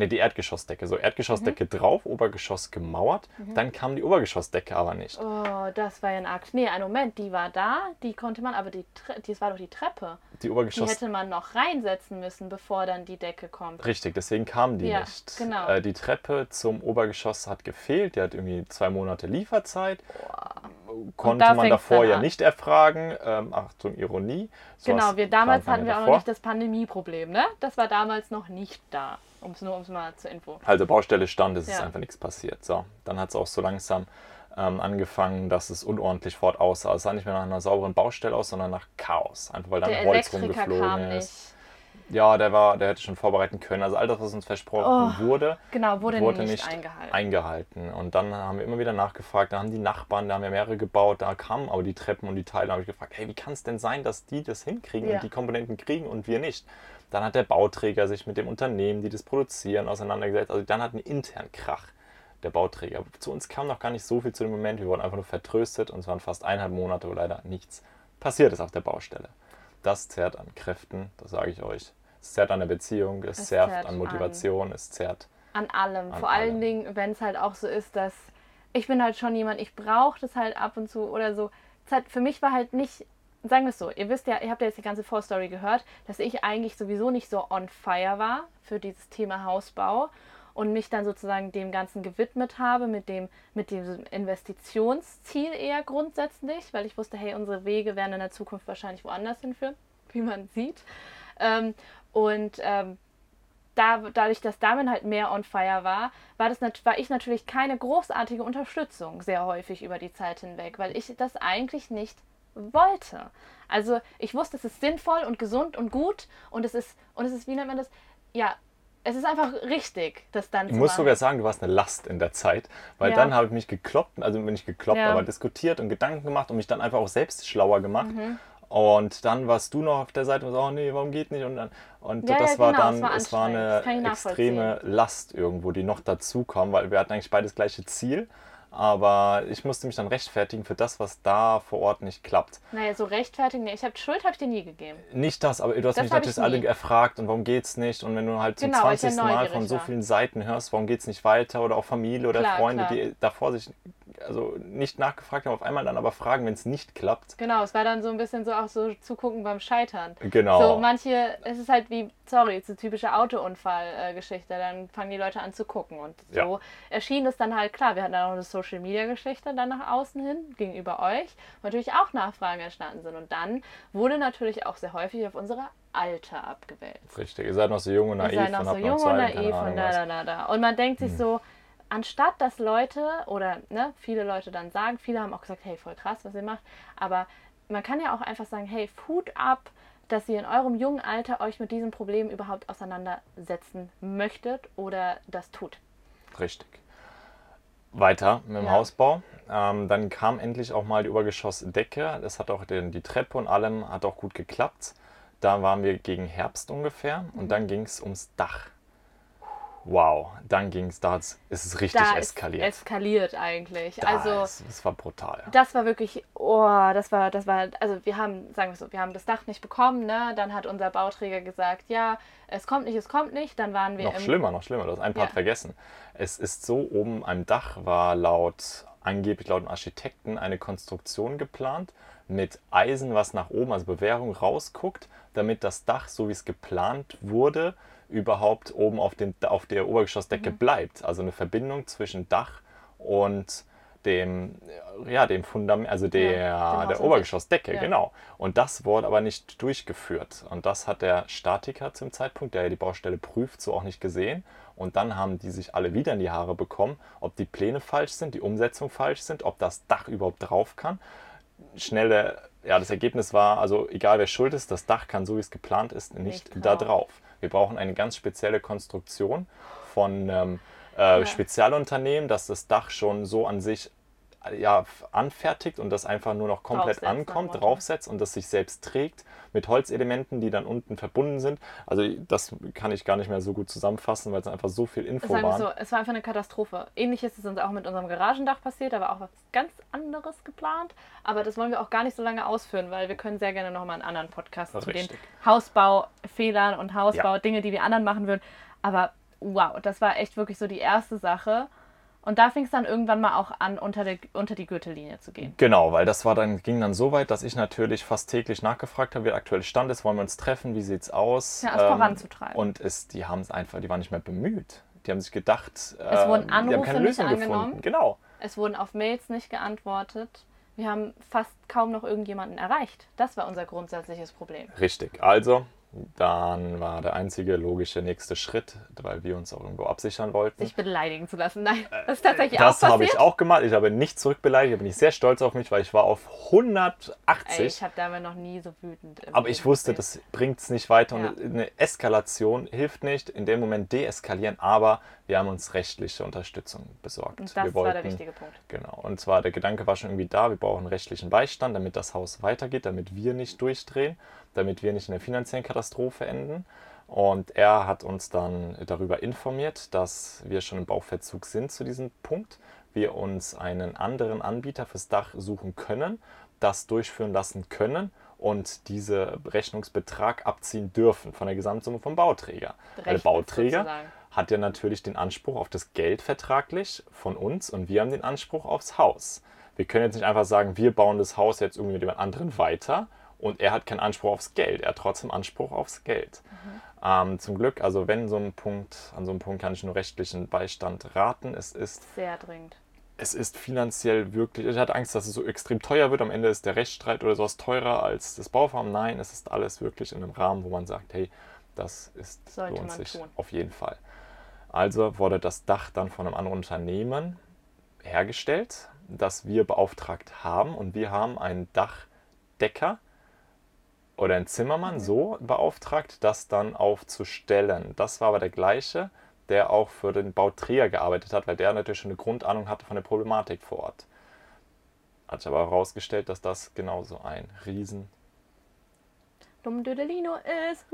ne, die Erdgeschossdecke. So Erdgeschossdecke mhm. drauf, Obergeschoss gemauert. Mhm. Dann kam die Obergeschossdecke aber nicht. Oh, das war ja ein Akt. Nee, einen Moment, die war da, die konnte man, aber die, das war doch die Treppe. Die Obergeschoss. Die hätte man noch reinsetzen müssen, bevor dann die Decke kommt. Richtig, deswegen kam die ja, nicht. Genau. Äh, die Treppe zum Obergeschoss hat gefehlt. Die hat irgendwie zwei Monate Lieferzeit. Boah konnte da man davor ja nicht erfragen. Ähm, Achtung, Ironie. So genau, wir damals hatten wir davor. auch noch nicht das Pandemieproblem, ne? Das war damals noch nicht da. Um es nur ums mal zur Info. Also Baustelle stand, es ja. ist einfach nichts passiert. So, dann hat es auch so langsam ähm, angefangen, dass es unordentlich fort aussah. Es sah nicht mehr nach einer sauberen Baustelle aus, sondern nach Chaos. Einfach weil dann Der Holz rumgeflogen ist. Ja, der war, der hätte schon vorbereiten können. Also all das, was uns versprochen oh, wurde, genau, wurde, wurde nicht, nicht eingehalten. eingehalten. Und dann haben wir immer wieder nachgefragt, da haben die Nachbarn, da haben wir mehrere gebaut, da kamen aber die Treppen und die Teile. Da habe ich gefragt, hey, wie kann es denn sein, dass die das hinkriegen ja. und die Komponenten kriegen und wir nicht? Dann hat der Bauträger sich mit dem Unternehmen, die das produzieren, auseinandergesetzt. Also dann hatten wir intern Krach, der Bauträger. Zu uns kam noch gar nicht so viel zu dem Moment. Wir wurden einfach nur vertröstet und es waren fast eineinhalb Monate, wo leider nichts passiert ist auf der Baustelle. Das zerrt an Kräften, das sage ich euch. Es zerrt an der Beziehung, es, es zerrt, zerrt, an Motivation, an, es zerrt. An allem. An Vor allem. allen Dingen, wenn es halt auch so ist, dass ich bin halt schon jemand, ich brauche das halt ab und zu oder so. Halt, für mich war halt nicht sagen wir es so, ihr wisst ja, ihr habt ja jetzt die ganze Vorstory gehört, dass ich eigentlich sowieso nicht so on fire war für dieses Thema Hausbau und mich dann sozusagen dem Ganzen gewidmet habe, mit dem, mit dem Investitionsziel eher grundsätzlich, weil ich wusste, hey, unsere Wege werden in der Zukunft wahrscheinlich woanders hinführen, <laughs> wie man sieht. Ähm, und ähm, da, dadurch, dass Damen halt mehr on fire war, war, das, war ich natürlich keine großartige Unterstützung sehr häufig über die Zeit hinweg, weil ich das eigentlich nicht wollte. Also ich wusste, es ist sinnvoll und gesund und gut und es ist, und es ist, wie nennt man das? Ja, es ist einfach richtig, das dann ich zu Ich muss sogar sagen, du warst eine Last in der Zeit, weil ja. dann habe ich mich gekloppt, also bin ich gekloppt, ja. aber diskutiert und Gedanken gemacht und mich dann einfach auch selbst schlauer gemacht. Mhm. Und dann warst du noch auf der Seite und so, oh nee, warum geht nicht? Und, dann, und ja, das war genau, dann, war es war eine extreme Last irgendwo, die noch dazu kam, weil wir hatten eigentlich beide das gleiche Ziel. Aber ich musste mich dann rechtfertigen für das, was da vor Ort nicht klappt. Naja, so rechtfertigen, nee, ich habe Schuld habe ich dir nie gegeben. Nicht das, aber du hast das mich natürlich alle erfragt und warum geht's nicht? Und wenn du halt zum genau, 20. Mal von so vielen Seiten hörst, warum geht's nicht weiter? Oder auch Familie oder klar, Freunde, klar. die davor sich also nicht nachgefragt haben, auf einmal dann aber fragen, wenn es nicht klappt. Genau, es war dann so ein bisschen so auch so zugucken beim Scheitern. Genau. So manche, es ist halt wie, sorry, so typische Autounfallgeschichte, dann fangen die Leute an zu gucken und so ja. erschien es dann halt klar, wir hatten dann auch eine Social Media Geschichte dann nach außen hin gegenüber euch, wo natürlich auch Nachfragen entstanden sind und dann wurde natürlich auch sehr häufig auf unsere Alter abgewählt. Richtig, ihr seid noch so jung und naiv. Ihr seid noch so jung und naiv und da, da, da, da. Und man denkt sich hm. so, anstatt dass Leute oder ne, viele Leute dann sagen, viele haben auch gesagt, hey, voll krass, was ihr macht, aber man kann ja auch einfach sagen, hey, Food ab, dass ihr in eurem jungen Alter euch mit diesem Problem überhaupt auseinandersetzen möchtet oder das tut. Richtig. weiter mit dem ja. Hausbau. Ähm, dann kam endlich auch mal die Obergeschossdecke. Das hat auch den, die Treppe und allem hat auch gut geklappt. Da waren wir gegen Herbst ungefähr und mhm. dann ging es ums Dach. Wow, dann ging es, da ist es richtig da eskaliert. eskaliert eigentlich. Da also es, es war brutal. Das war wirklich, oh, das war, das war, also wir haben, sagen wir so, wir haben das Dach nicht bekommen, ne? Dann hat unser Bauträger gesagt, ja, es kommt nicht, es kommt nicht. Dann waren wir noch schlimmer, noch schlimmer. Du hast ein Part ja. vergessen. Es ist so, oben am Dach war laut angeblich laut dem Architekten eine Konstruktion geplant mit Eisen, was nach oben, also Bewährung, rausguckt, damit das Dach, so wie es geplant wurde, überhaupt oben auf, dem, auf der Obergeschossdecke mhm. bleibt. Also eine Verbindung zwischen Dach und dem, ja, dem Fundament, also der, ja, der Obergeschossdecke, ja. genau. Und das wurde aber nicht durchgeführt. Und das hat der Statiker zum Zeitpunkt, der ja die Baustelle prüft, so auch nicht gesehen. Und dann haben die sich alle wieder in die Haare bekommen, ob die Pläne falsch sind, die Umsetzung falsch sind, ob das Dach überhaupt drauf kann. Schnelle, ja, das Ergebnis war, also egal wer schuld ist, das Dach kann, so wie es geplant ist, nicht, nicht da drauf. Wir brauchen eine ganz spezielle Konstruktion von ähm, äh, ja. Spezialunternehmen, dass das Dach schon so an sich ja, anfertigt und das einfach nur noch komplett ankommt, draufsetzt und das sich selbst trägt mit Holzelementen, die dann unten verbunden sind. Also das kann ich gar nicht mehr so gut zusammenfassen, weil es einfach so viel Info war. So, es war einfach eine Katastrophe. Ähnlich ist es uns auch mit unserem Garagendach passiert, da war auch was ganz anderes geplant. Aber das wollen wir auch gar nicht so lange ausführen, weil wir können sehr gerne nochmal einen anderen Podcast zu den Hausbaufehlern und Hausbau, ja. Dinge, die wir anderen machen würden. Aber wow, das war echt wirklich so die erste Sache. Und da fing es dann irgendwann mal auch an, unter, der, unter die Gürtellinie zu gehen. Genau, weil das war dann, ging dann so weit, dass ich natürlich fast täglich nachgefragt habe, wie der aktuelle Stand ist, wollen wir uns treffen, wie sieht es aus? Ja, es ähm, voranzutreiben. Und es, die haben es einfach, die waren nicht mehr bemüht. Die haben sich gedacht, es äh, wurden Anrufe die haben keine Lösung nicht gefunden. Genau. Es wurden auf Mails nicht geantwortet. Wir haben fast kaum noch irgendjemanden erreicht. Das war unser grundsätzliches Problem. Richtig. Also dann war der einzige logische nächste Schritt, weil wir uns auch irgendwo absichern wollten. Sich beleidigen zu lassen. Nein, das ist tatsächlich das auch Das habe ich auch gemacht. Ich habe nicht zurückbeleidigt. Da bin ich sehr stolz auf mich, weil ich war auf 180. Ey, ich habe dabei noch nie so wütend. Aber ich wusste, das bringt es nicht weiter. Ja. Und eine Eskalation hilft nicht. In dem Moment deeskalieren. Aber wir haben uns rechtliche Unterstützung besorgt. Und das wollten, war der wichtige Punkt. Genau. Und zwar der Gedanke war schon irgendwie da. Wir brauchen rechtlichen Beistand, damit das Haus weitergeht, damit wir nicht durchdrehen damit wir nicht in der finanziellen Katastrophe enden. Und er hat uns dann darüber informiert, dass wir schon im Bauverzug sind zu diesem Punkt. Wir uns einen anderen Anbieter fürs Dach suchen können, das durchführen lassen können und diesen Rechnungsbetrag abziehen dürfen von der Gesamtsumme vom Bauträger. der Bauträger sozusagen. Hat ja natürlich den Anspruch auf das Geld vertraglich von uns und wir haben den Anspruch aufs Haus. Wir können jetzt nicht einfach sagen, wir bauen das Haus jetzt irgendwie mit jemand anderen weiter und er hat keinen Anspruch aufs Geld. Er hat trotzdem Anspruch aufs Geld. Mhm. Ähm, zum Glück, also wenn so ein Punkt, an so einem Punkt kann ich nur rechtlichen Beistand raten. Es ist sehr dringend. Es ist finanziell wirklich, ich hatte Angst, dass es so extrem teuer wird. Am Ende ist der Rechtsstreit oder sowas teurer als das Bauvorhaben. Nein, es ist alles wirklich in einem Rahmen, wo man sagt, hey, das ist, Sollte lohnt sich tun. auf jeden Fall. Also wurde das Dach dann von einem anderen Unternehmen hergestellt, das wir beauftragt haben. Und wir haben einen Dachdecker, oder ein Zimmermann so beauftragt, das dann aufzustellen. Das war aber der gleiche, der auch für den Bauträger gearbeitet hat, weil der natürlich schon eine Grundahnung hatte von der Problematik vor Ort. Hat sich aber herausgestellt, dass das genauso ein Riesen Dummdödelino ist.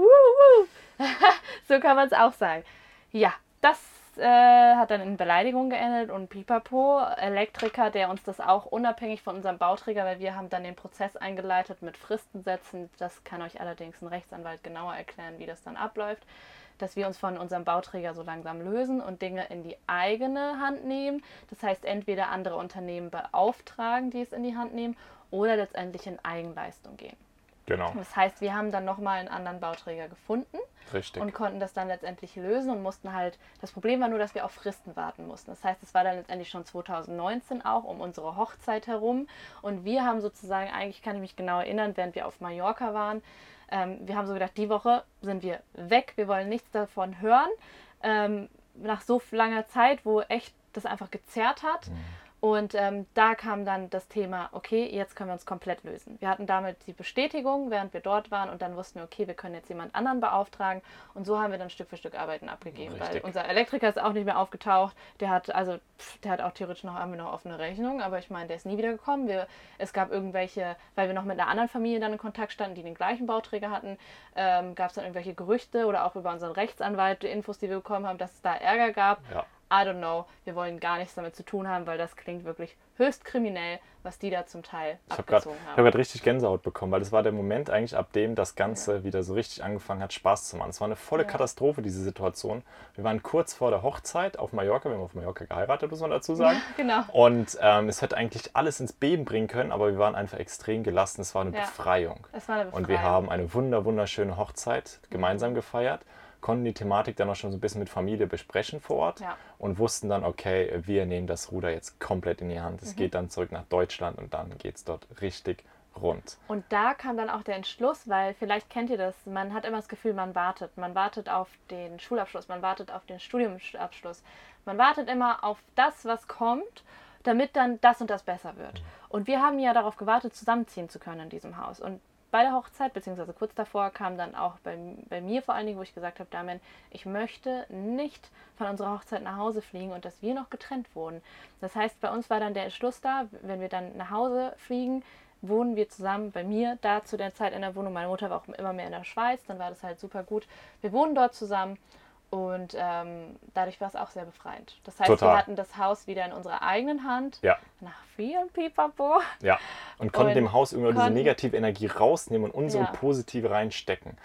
<laughs> so kann man es auch sagen. Ja, das äh, hat dann in Beleidigung geendet und Pipapo, Elektriker, der uns das auch unabhängig von unserem Bauträger, weil wir haben dann den Prozess eingeleitet mit Fristensätzen. Das kann euch allerdings ein Rechtsanwalt genauer erklären, wie das dann abläuft. Dass wir uns von unserem Bauträger so langsam lösen und Dinge in die eigene Hand nehmen. Das heißt, entweder andere Unternehmen beauftragen, die es in die Hand nehmen, oder letztendlich in Eigenleistung gehen. Genau. Das heißt, wir haben dann nochmal einen anderen Bauträger gefunden Richtig. und konnten das dann letztendlich lösen und mussten halt, das Problem war nur, dass wir auf Fristen warten mussten. Das heißt, es war dann letztendlich schon 2019 auch um unsere Hochzeit herum und wir haben sozusagen, eigentlich kann ich mich genau erinnern, während wir auf Mallorca waren, ähm, wir haben so gedacht, die Woche sind wir weg, wir wollen nichts davon hören. Ähm, nach so langer Zeit, wo echt das einfach gezerrt hat. Mhm Und ähm, da kam dann das Thema, okay, jetzt können wir uns komplett lösen. Wir hatten damit die Bestätigung, während wir dort waren und dann wussten wir, okay, wir können jetzt jemand anderen beauftragen. Und so haben wir dann Stück für Stück Arbeiten abgegeben, Richtig. weil unser Elektriker ist auch nicht mehr aufgetaucht. Der hat, also, pff, der hat auch theoretisch noch, haben wir noch offene Rechnung, aber ich meine, der ist nie wieder gekommen. Wir, es gab irgendwelche, weil wir noch mit einer anderen Familie dann in Kontakt standen, die den gleichen Bauträger hatten, ähm, gab es dann irgendwelche Gerüchte oder auch über unseren Rechtsanwalt die Infos, die wir bekommen haben, dass es da Ärger gab. Ja. I don't know, wir wollen gar nichts damit zu tun haben, weil das klingt wirklich höchst kriminell, was die da zum Teil ich abgezogen hab grad, haben. Ich habe gerade richtig Gänsehaut bekommen, weil das war der Moment eigentlich, ab dem das Ganze ja. wieder so richtig angefangen hat, Spaß zu machen. Es war eine volle ja. Katastrophe, diese Situation. Wir waren kurz vor der Hochzeit auf Mallorca, wir haben auf Mallorca geheiratet, muss man dazu sagen. Ja, genau. Und ähm, es hätte eigentlich alles ins Beben bringen können, aber wir waren einfach extrem gelassen. Es war eine, Befreiung. Es war eine Befreiung. Und wir haben eine wunder, wunderschöne Hochzeit gemeinsam mhm. gefeiert konnten die Thematik dann auch schon so ein bisschen mit Familie besprechen vor Ort ja. und wussten dann, okay, wir nehmen das Ruder jetzt komplett in die Hand. Es mhm. geht dann zurück nach Deutschland und dann geht es dort richtig rund. Und da kam dann auch der Entschluss, weil vielleicht kennt ihr das, man hat immer das Gefühl, man wartet. Man wartet auf den Schulabschluss, man wartet auf den Studiumabschluss. Man wartet immer auf das, was kommt, damit dann das und das besser wird. Mhm. Und wir haben ja darauf gewartet, zusammenziehen zu können in diesem Haus. Und bei der Hochzeit, beziehungsweise kurz davor, kam dann auch bei, bei mir vor allen Dingen, wo ich gesagt habe, Damian, ich möchte nicht von unserer Hochzeit nach Hause fliegen und dass wir noch getrennt wohnen. Das heißt, bei uns war dann der Entschluss da, wenn wir dann nach Hause fliegen, wohnen wir zusammen bei mir, da zu der Zeit in der Wohnung. Meine Mutter war auch immer mehr in der Schweiz, dann war das halt super gut. Wir wohnen dort zusammen und ähm, dadurch war es auch sehr befreiend. Das heißt, Total. wir hatten das Haus wieder in unserer eigenen Hand. Ja. Nach vielen Pipapo. Ja. Und konnten und dem Haus irgendwie diese negative Energie rausnehmen und unsere ja. positive reinstecken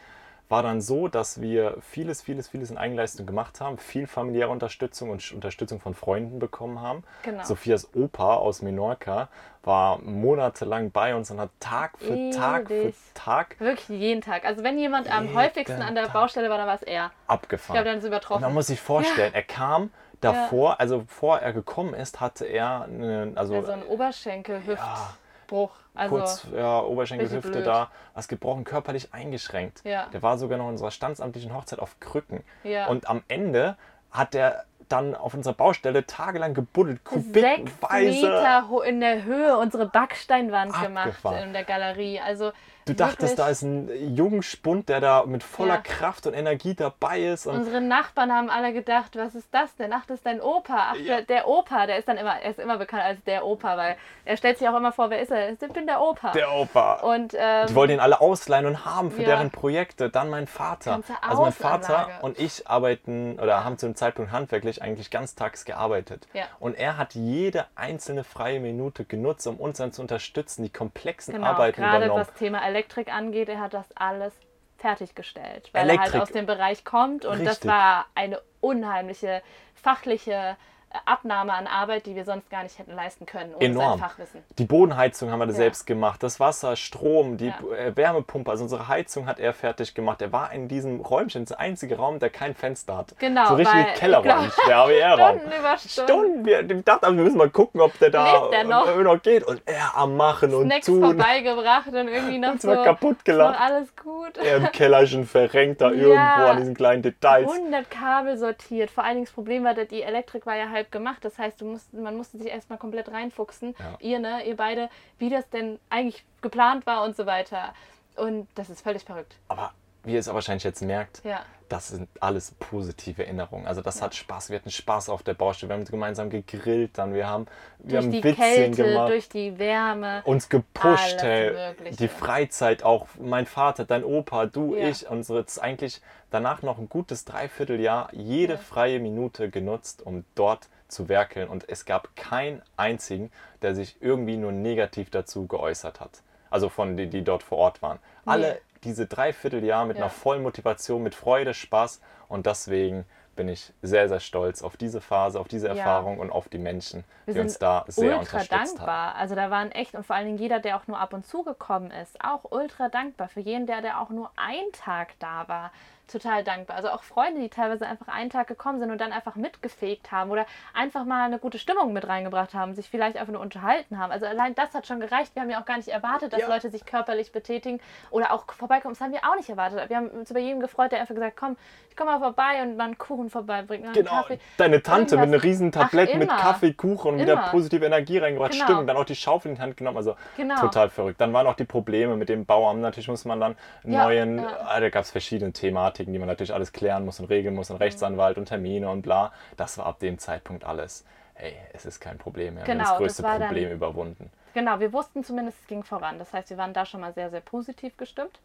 war dann so, dass wir vieles, vieles, vieles in Eigenleistung gemacht haben, viel familiäre Unterstützung und Unterstützung von Freunden bekommen haben. Genau. Sophias Opa aus Menorca war monatelang bei uns und hat Tag für Ewig. Tag für Tag. Wirklich jeden Tag. Also wenn jemand am häufigsten an der Tag. Baustelle war, dann war es er. Abgefahren. Ich glaube, dann ist übertroffen. Und man muss sich vorstellen, ja. er kam davor, ja. also bevor er gekommen ist, hatte er eine, also, also einen Oberschenkel, Ja, Bruch. Also kurz ja, Oberschenkelhüfte da, was gebrochen, körperlich eingeschränkt. Ja. Der war sogar noch in unserer standsamtlichen Hochzeit auf Krücken. Ja. Und am Ende hat der dann auf unserer Baustelle tagelang gebuddelt, kubikweise. Sechs Meter in der Höhe unsere Backsteinwand Abgefahren. gemacht in der Galerie. Also Du dachtest, da ist ein Jungspund, der da mit voller ja. Kraft und Energie dabei ist. Unsere Nachbarn haben alle gedacht, was ist das denn? Ach, das ist dein Opa. Ach, ja. der, der, Opa, der ist dann immer, er ist immer bekannt als der Opa, weil er stellt sich auch immer vor, wer ist er? Ich bin der Opa. Der Opa. Und, ähm, Die wollten ihn alle ausleihen und haben für ja. deren Projekte. Dann mein Vater. Also mein Vater und ich arbeiten oder haben zu dem Zeitpunkt handwerklich eigentlich ganztags gearbeitet. Und er hat jede einzelne freie Minute genutzt, um uns dann zu unterstützen, die komplexen genau, Arbeiten gerade übernommen. was Thema Elektrik angeht, er hat das alles fertiggestellt, weil Elektrik. er halt aus dem Bereich kommt und Richtig. das war eine unheimliche fachliche Abnahme an Arbeit, die wir sonst gar nicht hätten leisten können ohne Enorm. sein Fachwissen. Die Bodenheizung haben wir ja. selbst gemacht, das Wasser, Strom, die ja. Äh, Wärmepumpe, also unsere Heizung hat er fertig gemacht. Er war in diesem Räumchen, der einzige Raum, der kein Fenster hat. Genau. So richtig Kellerraum, der AWR-Raum. Stunden über Stunden. Stunden. Wir, ich dachte, wir müssen mal gucken, ob der da der noch? noch? geht. Und er am Machen und Snacks tun. vorbeigebracht und irgendwie noch so. kaputt gelacht. alles gut. Er im Kellerchen verrenkt da <laughs> ja. irgendwo an diesen kleinen Details. 100 Kabel sortiert. Vor allen Dingen das Problem war, dass die Elektrik war ja halb gemacht. Das heißt, du musst, man musste sich erstmal komplett reinfuchsen. Ja. Ihr, ne, ihr beide, wie das denn eigentlich geplant war und so weiter. Und das ist völlig verrückt. Aber wie ihr es wahrscheinlich jetzt merkt, ja. das sind alles positive Erinnerungen. Also das ja. hat Spaß. Wir hatten Spaß auf der Baustelle. Wir haben gemeinsam gegrillt dann. Wir haben, wir durch haben die Witzchen Kälte, gemacht. durch die Wärme. Uns gepusht, hey. Die Freizeit auch. Mein Vater, dein Opa, du, ja. ich. Unsere eigentlich danach noch ein gutes Dreivierteljahr jede freie Minute genutzt, um dort zu werkeln und es gab keinen einzigen, der sich irgendwie nur negativ dazu geäußert hat. Also von denen, die dort vor Ort waren. Nee. Diese Dreivierteljahr mit ja. einer vollen Motivation, mit Freude, Spaß und deswegen bin ich sehr, sehr stolz auf diese Phase, auf diese Erfahrung ja. und auf die Menschen, Wir die uns da sehr ultra unterstützt dankbar. haben. Also da waren echt und vor allen Dingen jeder, der auch nur ab und zu gekommen ist, auch ultra dankbar. Für jeden, der, der auch nur einen Tag da war, total dankbar. Also auch Freunde, die teilweise einfach einen Tag gekommen sind und dann einfach mitgefegt haben oder einfach mal eine gute Stimmung mit reingebracht haben, sich vielleicht einfach nur unterhalten haben. Also allein das hat schon gereicht. Wir haben ja auch gar nicht erwartet, dass ja. Leute sich körperlich betätigen oder auch vorbeikommen. Das haben wir auch nicht erwartet. Wir haben uns über jeden gefreut, der einfach gesagt, komm, ich komme mal vorbei und mal einen Kuchen vorbeibringen. Einen genau. Kaffee. Deine Tante Irgendwas. mit einer riesen Tablette mit Kaffee, Kuchen und immer. wieder positive Energie reingebracht. Genau. Stimmt. Dann auch die Schaufel in die Hand genommen. Also genau. total verrückt. Dann waren auch die Probleme mit dem Bauamt. Natürlich muss man dann ja, neuen, ja. Ah, da gab es verschiedene Thematiken, die man natürlich alles klären muss und regeln muss und mhm. Rechtsanwalt und Termine und bla. Das war ab dem Zeitpunkt alles. Hey, es ist kein Problem. Wir genau, haben das größte das Problem dann, überwunden. Genau, wir wussten zumindest, es ging voran. Das heißt, wir waren da schon mal sehr, sehr positiv gestimmt.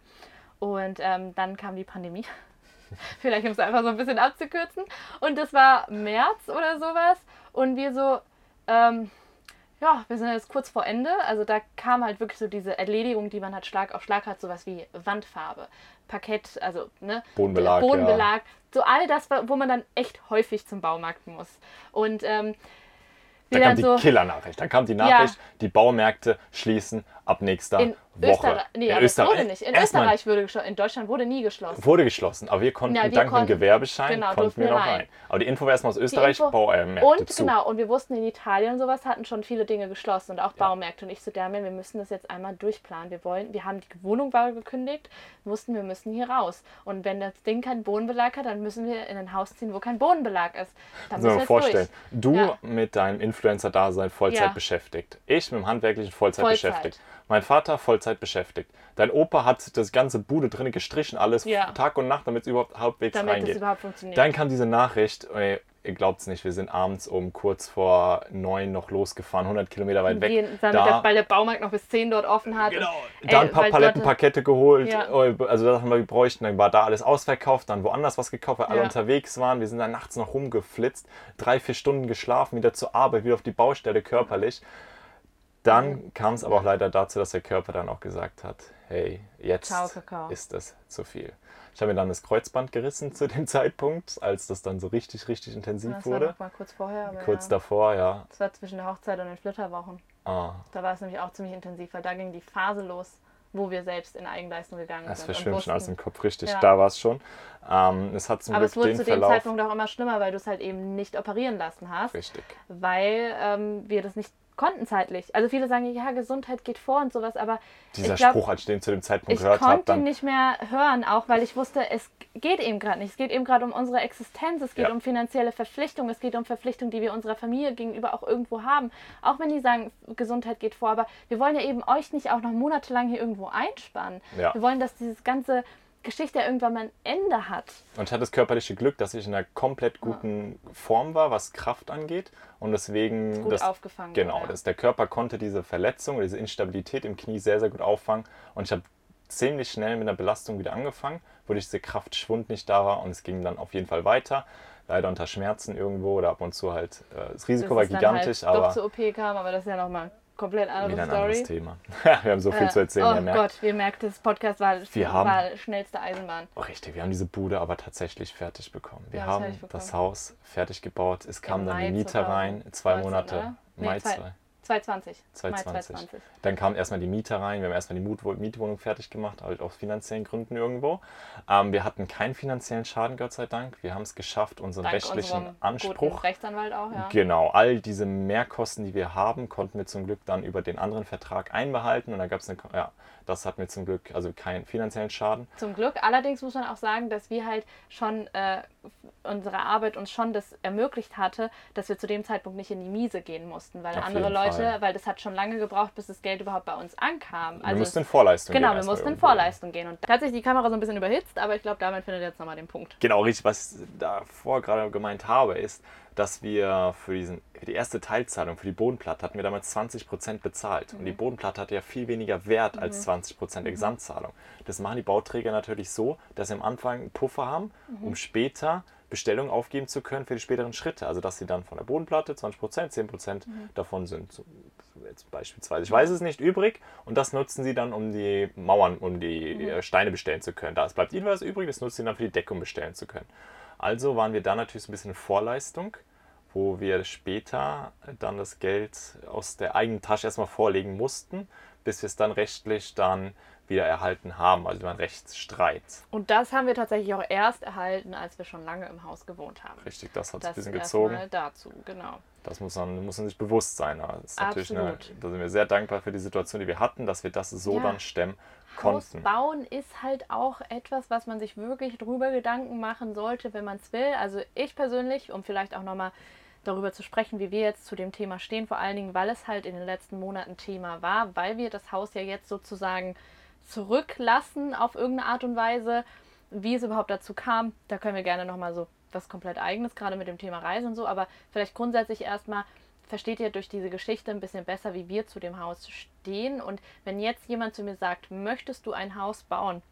Und ähm, dann kam die Pandemie. <laughs> Vielleicht um es einfach so ein bisschen abzukürzen. Und das war März oder sowas. Und wir so, ähm, ja, wir sind jetzt kurz vor Ende. Also da kam halt wirklich so diese Erledigung, die man halt Schlag auf Schlag hat, sowas wie Wandfarbe, Parkett, also ne, Bodenbelag, Bodenbelag, ja. so all das, wo man dann echt häufig zum Baumarkt muss. Und ähm, da kam die so, Killernachricht. Dann kam die Nachricht, ja. die Baumärkte schließen ab nächster in Woche. Österreich, nee, in Österreich wurde nicht. In Österreich wurde geschlossen. In Deutschland wurde nie geschlossen. Wurde geschlossen, aber wir konnten ja, wir dank dem Gewerbeschein genau, konnten wir noch rein. rein. Aber die Info war erstmal aus Österreich, Baumärkte Und zu. genau, und wir wussten in Italien und sowas hatten schon viele Dinge geschlossen und auch ja. Baumärkte. Und ich so, Damian, wir müssen das jetzt einmal durchplanen. Wir wollen, wir haben die Wohnung war gekündigt, wussten, wir müssen hier raus. Und wenn das Ding keinen Bodenbelag hat, dann müssen wir in ein Haus ziehen, wo kein Bodenbelag ist. Dann müssen wir vorstellen, durch. du ja. mit deinem Influencer-Dasein Vollzeit beschäftigt. Ich mit dem handwerklichen Vollzeit, Vollzeit. beschäftigt. Mein Vater Vollzeit beschäftigt. Dein Opa hat das ganze Bude drin gestrichen, alles ja. Tag und Nacht, damit es überhaupt halbwegs damit reingeht. Es überhaupt funktioniert. Dann kam diese Nachricht, ey, ihr glaubt es nicht, wir sind abends um kurz vor neun noch losgefahren, 100 Kilometer weit weg. Gehen, da, der, weil der Baumarkt noch bis 10 dort offen hat. Genau. Und, da ein paar Paletten, Pakete geholt. Ja. Oh, also das haben wir bräuchten. Dann war da alles ausverkauft, dann woanders was gekauft, weil ja. alle unterwegs waren. Wir sind dann nachts noch rumgeflitzt, drei, vier Stunden geschlafen, wieder zur Arbeit, wieder auf die Baustelle körperlich. Dann kam es aber auch leider dazu, dass der Körper dann auch gesagt hat, hey, jetzt Ciao, ist es zu viel. Ich habe mir dann das Kreuzband gerissen zu dem <laughs> Zeitpunkt, als das dann so richtig, richtig intensiv das wurde. Das war noch mal kurz vorher. kurz ja. davor, ja. Das war zwischen der Hochzeit und den Flitterwochen. Ah. Da war es nämlich auch ziemlich intensiv, weil da ging die Phase los, wo wir selbst in Eigenleistung gegangen das sind. Das verschwimmt schon aus dem Kopf, richtig. Ja. Da war es schon. Ähm, es hat zum Aber Glück es wurde zu dem Verlauf Zeitpunkt auch immer schlimmer, weil du es halt eben nicht operieren lassen hast. Richtig. Weil ähm, wir das nicht konnten zeitlich. Also viele sagen, ja, Gesundheit geht vor und sowas, aber dieser glaub, Spruch, als ich den zu dem Zeitpunkt gehört habe, ich konnte ihn nicht mehr hören, auch weil ich wusste, es geht eben gerade nicht. Es geht eben gerade um unsere Existenz, es geht ja. um finanzielle Verpflichtungen, es geht um Verpflichtungen, die wir unserer Familie gegenüber auch irgendwo haben. Auch wenn die sagen, Gesundheit geht vor, aber wir wollen ja eben euch nicht auch noch monatelang hier irgendwo einspannen. Ja. Wir wollen, dass dieses ganze Geschichte irgendwann mal ein Ende hat. Und ich hatte das körperliche Glück, dass ich in einer komplett guten ja. Form war, was Kraft angeht. Und deswegen. Das gut das, aufgefangen. Genau, ja. das, der Körper konnte diese Verletzung, diese Instabilität im Knie sehr, sehr gut auffangen. Und ich habe ziemlich schnell mit einer Belastung wieder angefangen, wo diese Kraftschwund nicht da war und es ging dann auf jeden Fall weiter. Leider unter Schmerzen irgendwo oder ab und zu halt. Äh, das Risiko das war gigantisch, dann halt aber. Doch zur OP kam, aber das ist ja nochmal komplett andere Wieder ein Story. anderes Thema. <laughs> wir haben so viel äh, zu erzählen. Oh merkt, Gott, wir merken, das Podcast war, wir haben, war schnellste Eisenbahn. Oh, richtig, wir haben diese Bude aber tatsächlich fertig bekommen. Wir, wir haben das Haus fertig gebaut. Es kam Im dann Mai die Mieter rein, zwei Monate. Nee, Mai zwei. 2020. 2020. Dann kam erstmal die Mieter rein. Wir haben erstmal die Mietwohnung fertig gemacht, halt aus finanziellen Gründen irgendwo. Ähm, wir hatten keinen finanziellen Schaden, Gott sei Dank. Wir haben es geschafft, unseren Dank rechtlichen Anspruch. Rechtsanwalt auch, ja. Genau, all diese Mehrkosten, die wir haben, konnten wir zum Glück dann über den anderen Vertrag einbehalten. Und da gab es eine, ja, das hat mir zum Glück, also keinen finanziellen Schaden. Zum Glück. Allerdings muss man auch sagen, dass wir halt schon äh, unsere Arbeit uns schon das ermöglicht hatte, dass wir zu dem Zeitpunkt nicht in die Miese gehen mussten, weil Auf andere Leute, Fall. weil das hat schon lange gebraucht, bis das Geld überhaupt bei uns ankam. Also wir mussten in Vorleistung genau, gehen. Genau, wir mussten in Vorleistung gehen. Und da hat sich die Kamera so ein bisschen überhitzt, aber ich glaube, damit findet ihr jetzt nochmal den Punkt. Genau, richtig. Was ich davor gerade gemeint habe, ist, dass wir für, diesen, für die erste Teilzahlung, für die Bodenplatte, hatten wir damals 20% bezahlt. Mhm. Und die mhm. Bodenplatte hatte ja viel weniger Wert als 20% mhm. Gesamtzahlung. Das machen die Bauträger natürlich so, dass sie am Anfang einen Puffer haben, mhm. um später Bestellungen aufgeben zu können für die späteren Schritte. Also dass sie dann von der Bodenplatte 20%, 10% mhm. davon sind so, jetzt beispielsweise, ich weiß es nicht, übrig. Und das nutzen sie dann, um die Mauern, um die mhm. Äh, Steine bestellen zu können. Da bleibt ihnen was übrig, das nutzen sie dann für die Deckung bestellen zu können. Also waren wir da natürlich so ein bisschen in Vorleistung, wo wir später dann das Geld aus der eigenen Tasche erstmal vorlegen mussten, bis wir es dann rechtlich dann wieder erhalten haben, also ein Rechtsstreit. Und das haben wir tatsächlich auch erst erhalten, als wir schon lange im Haus gewohnt haben. Richtig, das hat es ein bisschen gezogen. dazu, genau. Das muss man, muss man sich bewusst sein. Das ist natürlich eine, da sind wir sehr dankbar für die Situation, die wir hatten, dass wir das so ja. dann stemmen. Haus bauen ist halt auch etwas, was man sich wirklich drüber Gedanken machen sollte, wenn man es will. Also ich persönlich, um vielleicht auch nochmal darüber zu sprechen, wie wir jetzt zu dem Thema stehen, vor allen Dingen, weil es halt in den letzten Monaten Thema war, weil wir das Haus ja jetzt sozusagen zurücklassen auf irgendeine Art und Weise. Wie es überhaupt dazu kam, da können wir gerne nochmal so was komplett eigenes, gerade mit dem Thema Reise und so, aber vielleicht grundsätzlich erstmal versteht ihr durch diese Geschichte ein bisschen besser, wie wir zu dem Haus stehen. Und wenn jetzt jemand zu mir sagt, möchtest du ein Haus bauen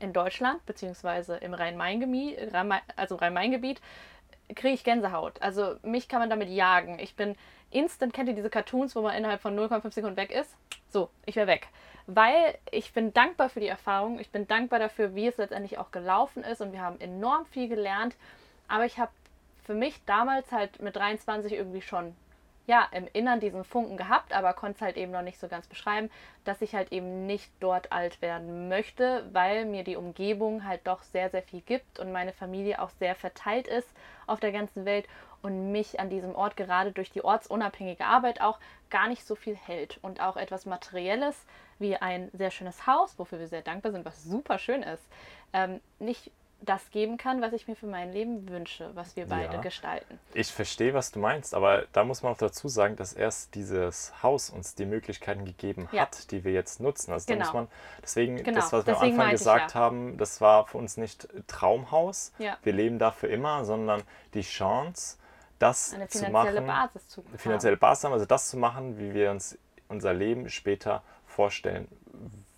in Deutschland, beziehungsweise im Rhein-Main-Gebiet, also Rhein-Main-Gebiet, kriege ich Gänsehaut. Also mich kann man damit jagen. Ich bin instant, kennt ihr diese Cartoons, wo man innerhalb von 0,5 Sekunden weg ist? So, ich wäre weg weil ich bin dankbar für die Erfahrung. Ich bin dankbar dafür, wie es letztendlich auch gelaufen ist und wir haben enorm viel gelernt. Aber ich habe für mich damals halt mit 23 irgendwie schon ja, im Innern diesen Funken gehabt, aber konnte es halt eben noch nicht so ganz beschreiben, dass ich halt eben nicht dort alt werden möchte, weil mir die Umgebung halt doch sehr, sehr viel gibt und meine Familie auch sehr verteilt ist auf der ganzen Welt und mich an diesem Ort gerade durch die ortsunabhängige Arbeit auch gar nicht so viel hält und auch etwas Materielles wie ein sehr schönes Haus, wofür wir sehr dankbar sind, was super schön ist, ähm, nicht das geben kann, was ich mir für mein Leben wünsche, was wir beide ja, gestalten. Ich verstehe, was du meinst, aber da muss man auch dazu sagen, dass erst dieses Haus uns die Möglichkeiten gegeben ja. hat, die wir jetzt nutzen. Also genau. muss man, deswegen, genau. das, was wir deswegen am Anfang gesagt ich, ja. haben, das war für uns nicht Traumhaus, wir leben da für immer, sondern die Chance, das eine finanzielle zu machen, Basis zu eine finanzielle Basis haben, also das zu machen, wie wir uns unser Leben später vorstellen,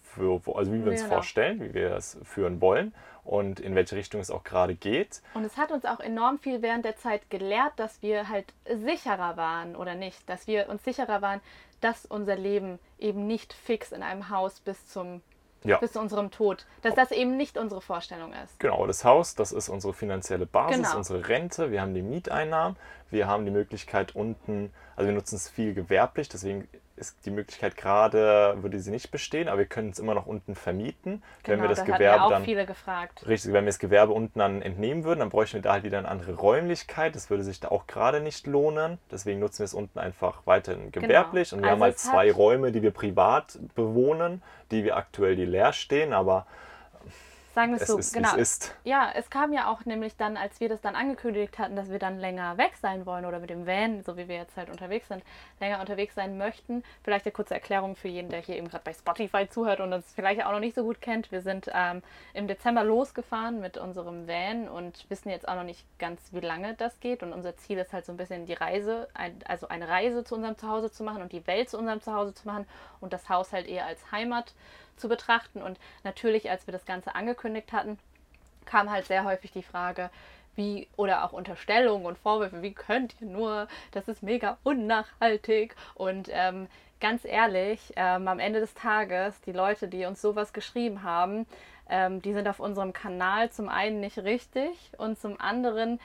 für, also wie wir uns genau. vorstellen, wie wir es führen wollen und in welche Richtung es auch gerade geht. Und es hat uns auch enorm viel während der Zeit gelehrt, dass wir halt sicherer waren oder nicht, dass wir uns sicherer waren, dass unser Leben eben nicht fix in einem Haus bis zum ja. bis zu unserem Tod. Dass das eben nicht unsere Vorstellung ist. Genau, das Haus, das ist unsere finanzielle Basis, genau. unsere Rente. Wir haben die Mieteinnahmen, wir haben die Möglichkeit unten, also wir nutzen es viel gewerblich, deswegen ist die Möglichkeit gerade, würde sie nicht bestehen, aber wir können es immer noch unten vermieten. Genau, wenn wir das da Gewerbe auch dann. viele gefragt. Richtig, wenn wir das Gewerbe unten dann entnehmen würden, dann bräuchten wir da halt wieder eine andere Räumlichkeit. Das würde sich da auch gerade nicht lohnen. Deswegen nutzen wir es unten einfach weiterhin genau. gewerblich. Genau. Und wir also haben halt zwei Räume, die wir privat bewohnen, die wir aktuell die leer stehen, aber Sagen wir es so, ist, genau. Es ist. Ja, es kam ja auch nämlich dann, als wir das dann angekündigt hatten, dass wir dann länger weg sein wollen oder mit dem Van, so wie wir jetzt halt unterwegs sind, länger unterwegs sein möchten. Vielleicht eine kurze Erklärung für jeden, der hier eben gerade bei Spotify zuhört und uns vielleicht auch noch nicht so gut kennt. Wir sind ähm, im Dezember losgefahren mit unserem Van und wissen jetzt auch noch nicht ganz, wie lange das geht. Und unser Ziel ist halt so ein bisschen die Reise, ein, also eine Reise zu unserem Zuhause zu machen und die Welt zu unserem Zuhause zu machen und das Haus halt eher als Heimat zu betrachten. Und natürlich, als wir das Ganze angekündigt hatten, kam halt sehr häufig die Frage, wie, oder auch Unterstellungen und Vorwürfe, wie könnt ihr nur, das ist mega unnachhaltig. Und ähm, ganz ehrlich, ähm, am Ende des Tages, die Leute, die uns sowas geschrieben haben, ähm, die sind auf unserem Kanal zum einen nicht richtig und zum anderen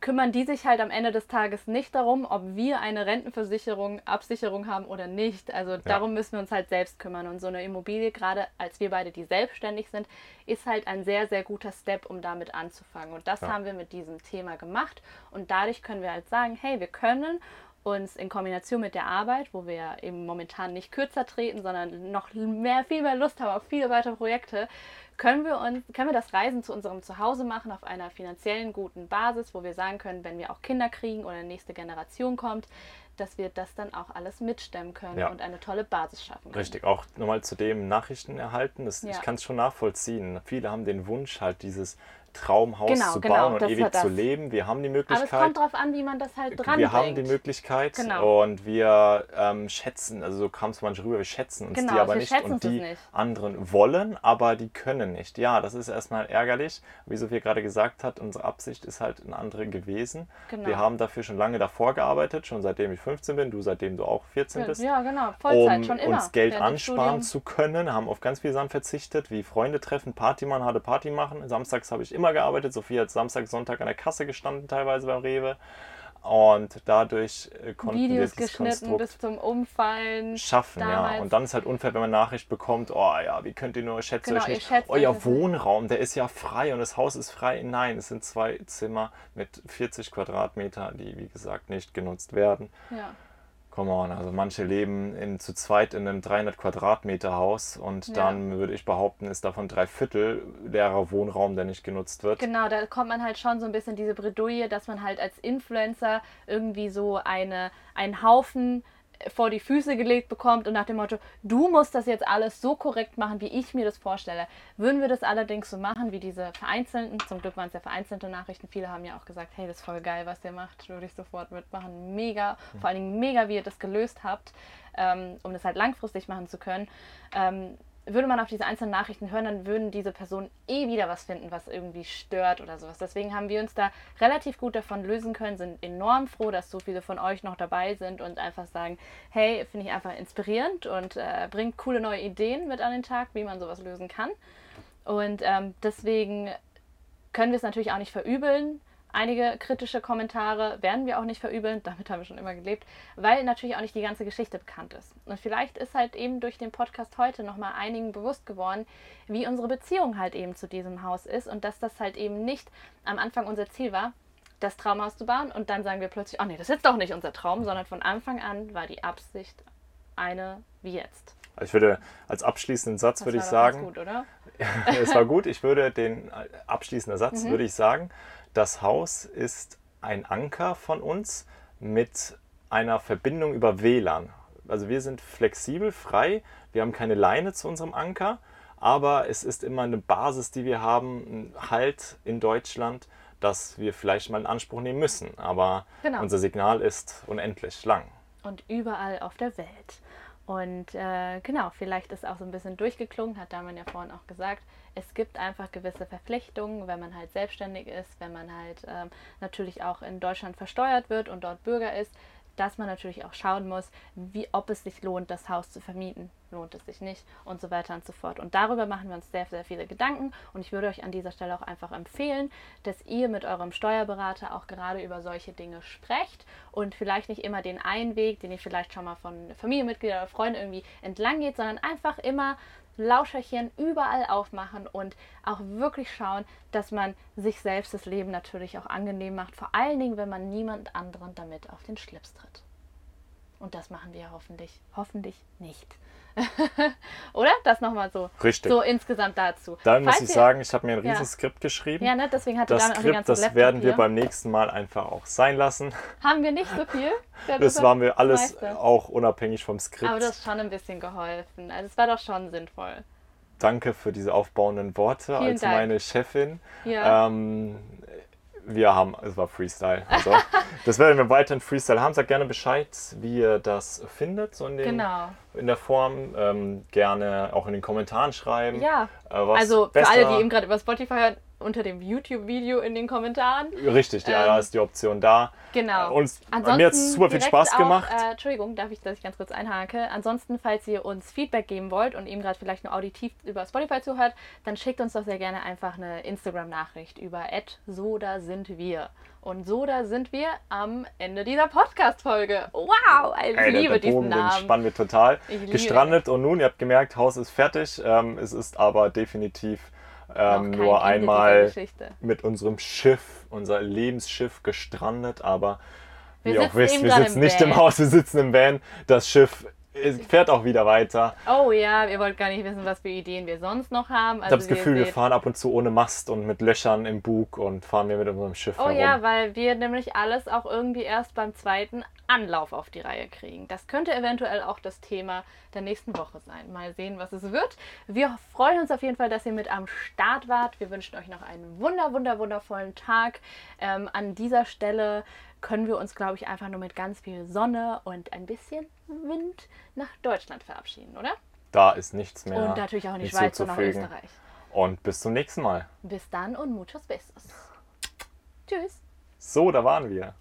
kümmern die sich halt am Ende des Tages nicht darum, ob wir eine Rentenversicherung, Absicherung haben oder nicht. Also ja. darum müssen wir uns halt selbst kümmern. Und so eine Immobilie, gerade als wir beide, die selbstständig sind, ist halt ein sehr, sehr guter Step, um damit anzufangen. Und das ja. haben wir mit diesem Thema gemacht. Und dadurch können wir halt sagen, hey, wir können uns in Kombination mit der Arbeit, wo wir eben momentan nicht kürzer treten, sondern noch mehr, viel mehr Lust haben auf viele weitere Projekte, können wir, uns, können wir das Reisen zu unserem Zuhause machen auf einer finanziellen guten Basis, wo wir sagen können, wenn wir auch Kinder kriegen oder eine nächste Generation kommt, dass wir das dann auch alles mitstemmen können ja. und eine tolle Basis schaffen können. Richtig, auch nochmal zu dem Nachrichten erhalten. Das, ja. Ich kann es schon nachvollziehen. Viele haben den Wunsch, halt dieses Traumhaus genau, zu genau, bauen und ewig zu leben. Wir haben die Möglichkeit. Aber es kommt darauf an, wie man das halt dran Wir haben die Möglichkeit genau. und wir ähm, schätzen, also so kam es manchmal rüber, wir schätzen uns genau, die aber nicht und die nicht. anderen wollen, aber die können nicht. Ja, das ist erstmal ärgerlich. Wie Sophie gerade gesagt hat, unsere Absicht ist halt eine andere gewesen. Genau. Wir haben dafür schon lange davor gearbeitet, schon seitdem ich 15 bin, du seitdem du auch 14 bist. Ja, genau, Vollzeit, um schon immer. uns Geld ansparen zu können, haben auf ganz viel Sachen verzichtet, wie Freunde treffen, Party machen, harte Party machen. Samstags habe ich immer immer gearbeitet. Sophie hat Samstag, Sonntag an der Kasse gestanden, teilweise beim Rewe. Und dadurch äh, konnten Videos wir dieses geschnitten Konstrukt bis zum Umfallen. schaffen, ja. damals. Und dann ist halt unfair, wenn man Nachricht bekommt, oh ja, wie könnt ihr nur, schätzt Genau, euch nicht, schätzt euer nicht. Wohnraum, der ist ja frei und das Haus ist frei. Nein, es sind zwei Zimmer mit 40 Quadratmeter, die wie gesagt nicht genutzt werden. Ja. Come on, also manche leben in, zu zweit in einem 300 Quadratmeter Haus und Ja. dann würde ich behaupten, ist davon drei Viertel leerer Wohnraum, der nicht genutzt wird. Genau, da kommt man halt schon so ein bisschen diese Bredouille, dass man halt als Influencer irgendwie so eine, einen Haufen vor die Füße gelegt bekommt und nach dem Motto, du musst das jetzt alles so korrekt machen, wie ich mir das vorstelle. Würden wir das allerdings so machen, wie diese vereinzelten, zum Glück waren es ja vereinzelte Nachrichten, viele haben ja auch gesagt, hey, das ist voll geil, was ihr macht, würde ich sofort mitmachen. Mega, vor allen Dingen mega, wie ihr das gelöst habt, ähm, um das halt langfristig machen zu können. Ähm, würde man auf diese einzelnen Nachrichten hören, dann würden diese Personen eh wieder was finden, was irgendwie stört oder sowas. Deswegen haben wir uns da relativ gut davon lösen können, sind enorm froh, dass so viele von euch noch dabei sind und einfach sagen, hey, finde ich einfach inspirierend und äh, bringt coole neue Ideen mit an den Tag, wie man sowas lösen kann. Und ähm, deswegen können wir es natürlich auch nicht verübeln. Einige kritische Kommentare werden wir auch nicht verübeln, damit haben wir schon immer gelebt, weil natürlich auch nicht die ganze Geschichte bekannt ist. Und vielleicht ist halt eben durch den Podcast heute nochmal einigen bewusst geworden, wie unsere Beziehung halt eben zu diesem Haus ist und dass das halt eben nicht am Anfang unser Ziel war, das Traumhaus zu bauen und dann sagen wir plötzlich, oh nee, das ist jetzt doch nicht unser Traum, sondern von Anfang an war die Absicht eine wie jetzt. Also ich würde als abschließenden Satz Das würde ich sagen, gut, oder? <laughs> es war gut. Ich würde den äh, abschließender Satz Mhm. würde ich sagen, das Haus ist ein Anker von uns mit einer Verbindung über WLAN. Also wir sind flexibel, frei. Wir haben keine Leine zu unserem Anker, aber es ist immer eine Basis, die wir haben, ein Halt in Deutschland, dass wir vielleicht mal in Anspruch nehmen müssen. Aber Genau. unser Signal ist unendlich lang. und überall auf der Welt. Und äh, genau, vielleicht ist auch so ein bisschen durchgeklungen, hat Damian ja vorhin auch gesagt. Es gibt einfach gewisse Verpflichtungen, wenn man halt selbstständig ist, wenn man halt ähm, natürlich auch in Deutschland versteuert wird und dort Bürger ist, dass man natürlich auch schauen muss, wie, ob es sich lohnt, das Haus zu vermieten. Lohnt es sich nicht und so weiter und so fort. Und darüber machen wir uns sehr, sehr viele Gedanken. Und ich würde euch an dieser Stelle auch einfach empfehlen, dass ihr mit eurem Steuerberater auch gerade über solche Dinge sprecht und vielleicht nicht immer den einen Weg, den ihr vielleicht schon mal von Familienmitgliedern oder Freunden irgendwie entlang geht, sondern einfach immer Lauscherchen überall aufmachen und auch wirklich schauen, dass man sich selbst das Leben natürlich auch angenehm macht. Vor allen Dingen, wenn man niemand anderen damit auf den Schlips tritt. Und das machen wir hoffentlich, hoffentlich nicht. Oder? Das nochmal so. Richtig. So insgesamt dazu. Dann muss Falls ich ihr- sagen, ich habe mir ein Ja. riesiges Skript geschrieben. Ja, ne? deswegen hatte Das auch die Skript, ganze das Laptop werden wir hier. beim nächsten Mal einfach auch sein lassen. Haben wir nicht so viel. <laughs> Ja, Das hat waren wir alles meiste. auch unabhängig vom Skript. Aber das ist schon ein bisschen geholfen. Also es war doch schon sinnvoll. Danke für diese aufbauenden Worte Vielen als Dank. meine Chefin. Ja. Ähm, wir haben, es war Freestyle. Also, <laughs> das werden wir weiterhin Freestyle haben. Sagt gerne Bescheid, wie ihr das findet, so in, den, Genau. in der Form. Ähm, gerne auch in den Kommentaren schreiben. Ja. Äh, Also für besser- alle, die eben gerade über Spotify hören, unter dem YouTube-Video in den Kommentaren. Richtig, ja, Ähm, da ist die Option da. Genau. Äh, uns, mir hat es super viel Spaß auch, gemacht. Äh, Entschuldigung, darf ich, dass ich ganz kurz einhake. Ansonsten, falls ihr uns Feedback geben wollt und eben gerade vielleicht nur auditiv über Spotify zuhört, dann schickt uns doch sehr gerne einfach eine Instagram-Nachricht über so da sind wir. Und so da sind wir am Ende dieser Podcast-Folge. Wow, ich Ey, der- liebe der diesen Bogen, den Namen. spannen wir total. Ich liebe Gestrandet und nun, ihr habt gemerkt, Haus ist fertig. Ähm, es ist aber definitiv ähm, nur Ende einmal mit unserem Schiff, unser Lebensschiff gestrandet. Aber Wir wie ihr auch wisst, wir sitzen im nicht Van. im Haus, wir sitzen im Van. Das Schiff es fährt auch wieder weiter. Oh ja, ihr wollt gar nicht wissen, was für Ideen wir sonst noch haben. Ich Also habe das Gefühl, wir fahren ab und zu ohne Mast und mit Löchern im Bug und fahren wir mit unserem Schiff Oh herum. ja, weil wir nämlich alles auch irgendwie erst beim zweiten Anlauf auf die Reihe kriegen. Das könnte eventuell auch das Thema der nächsten Woche sein. Mal sehen, was es wird. Wir freuen uns auf jeden Fall, dass ihr mit am Start wart. Wir wünschen euch noch einen wunder, wunder, wundervollen Tag. Ähm, an dieser Stelle können wir uns, glaube ich, einfach nur mit ganz viel Sonne und ein bisschen Wind nach Deutschland verabschieden, oder? Da ist nichts mehr und natürlich auch in die Schweiz und nach. Österreich. Und bis zum nächsten Mal. Bis dann und muchos besos. Tschüss. So, da waren wir.